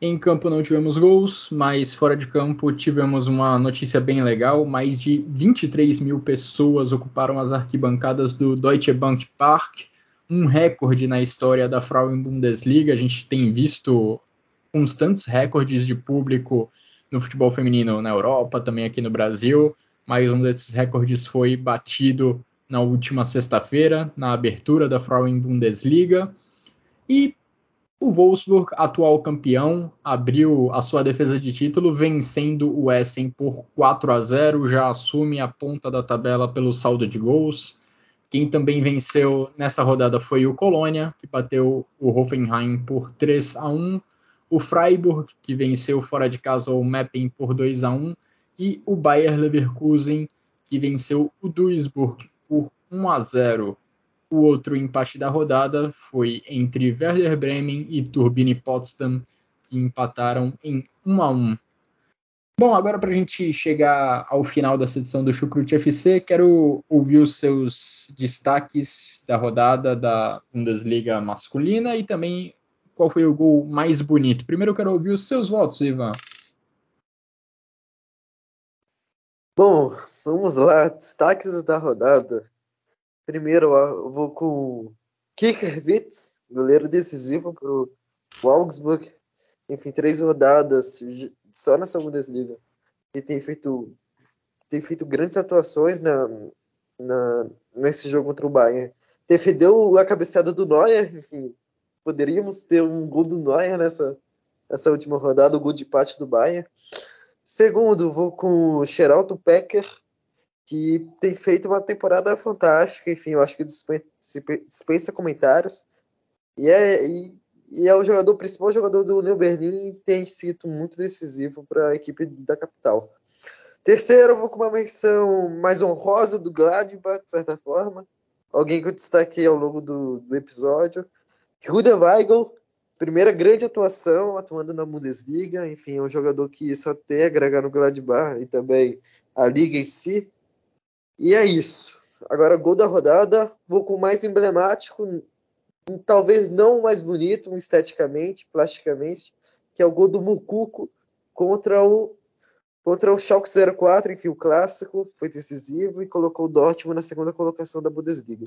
Em campo não tivemos gols, mas fora de campo tivemos uma notícia bem legal: mais de 23 mil pessoas ocuparam as arquibancadas do Deutsche Bank Park, um recorde na história da Frauen Bundesliga. A gente tem visto constantes recordes de público no futebol feminino na Europa, também aqui no Brasil, mas um desses recordes foi batido na última sexta-feira, na abertura da Frauen Bundesliga. E o Wolfsburg, atual campeão, abriu a sua defesa de título vencendo o Essen por 4 a 0, já assume a ponta da tabela pelo saldo de gols. Quem também venceu nessa rodada foi o Colônia, que bateu o Hoffenheim por 3 a 1, o Freiburg, que venceu fora de casa o Meppen por 2 a 1, e o Bayer Leverkusen, que venceu o Duisburg por 1 a 0. O outro empate da rodada foi entre Werder Bremen e Turbine Potsdam, que empataram em 1 a 1. Bom, agora para a gente chegar ao final dessa edição do Chucrute FC, quero ouvir os seus destaques da rodada da Bundesliga masculina e também qual foi o gol mais bonito. Primeiro quero ouvir os seus votos, Ivan. Bom, vamos lá, destaques da rodada. Primeiro, eu vou com Kickerwitz, goleiro decisivo para o Augsburg. Enfim, três rodadas só nessa Bundesliga. E tem feito, tem feito grandes atuações na, na, nesse jogo contra o Bayern. Defendeu a cabeçada do Neuer, enfim, poderíamos ter um gol do Neuer nessa, nessa última rodada, o gol de empate do Bayern. Segundo, vou com o Geraldo Becker, que tem feito uma temporada fantástica, enfim, eu acho que dispensa comentários. E é, e, e é o jogador principal jogador do New Berlin e tem sido muito decisivo para a equipe da capital. Terceiro, eu vou com uma menção mais honrosa do Gladbach, de certa forma. Alguém que eu destaquei ao longo do, do episódio. Ruda Weigl, primeira grande atuação, atuando na Bundesliga. Enfim, é um jogador que só tem a agregar no Gladbach e também a liga em si. E é isso. Agora, gol da rodada, vou com o mais emblemático, talvez não o mais bonito esteticamente, plasticamente, que é o gol do Mucuco contra o contra o Schalke 04, enfim, o clássico, foi decisivo e colocou o Dortmund na segunda colocação da Bundesliga.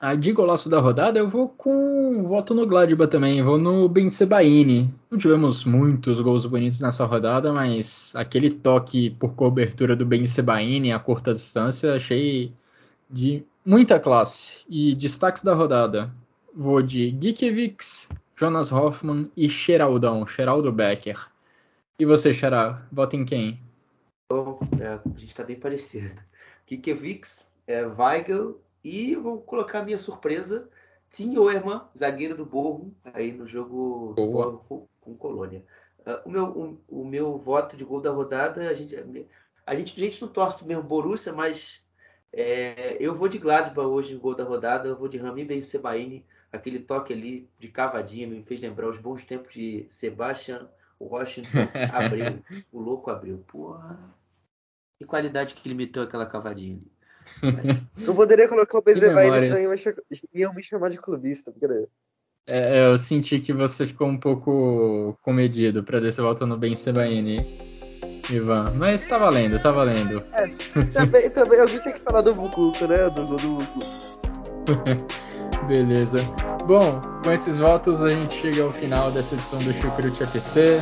A de golaço da rodada, eu vou com voto no Gladbach também, vou no Ben Sebaini. Não tivemos muitos gols bonitos nessa rodada, mas aquele toque por cobertura do Ben Sebaini a curta distância, achei de muita classe. E destaques da rodada, vou de Gikiewicz, Jonas Hoffman e Geraldão, Geraldo Becker. E você, Xará, vota em quem? Bom, é, a gente está bem parecido. Gikiewicz, é, Weigel e vou colocar a minha surpresa, Tim Oerman, zagueiro do Borro, aí no jogo Borro com Colônia. Uh, o, meu, o, o, meu voto de gol da rodada, a gente, a gente, a gente não torce mesmo Borussia, mas é, eu vou de Gladbach hoje no gol da rodada, eu vou de Rami Ben Sebaini, aquele toque ali de cavadinha me fez lembrar os bons tempos de Sebastian Washington abriu, o louco abriu. Porra, que qualidade que ele meteu aquela cavadinha ali. Eu poderia colocar o Benzema nisso aí, mas iam me chamar de clubista. É, eu senti que você ficou um pouco comedido pra descer voltando bem Sebaini, Ivan. Mas tá valendo, tá valendo. É, também, também alguém tinha que falar do Bucuco, né? Do, do, do Beleza. Bom, com esses votos a gente chega ao final dessa edição do Chucrute FC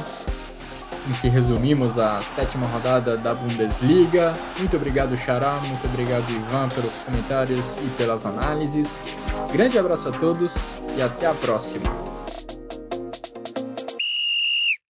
em que resumimos a sétima rodada da Bundesliga. Muito obrigado, Xará, muito obrigado, Ivan, pelos comentários e pelas análises. Grande abraço a todos e até a próxima.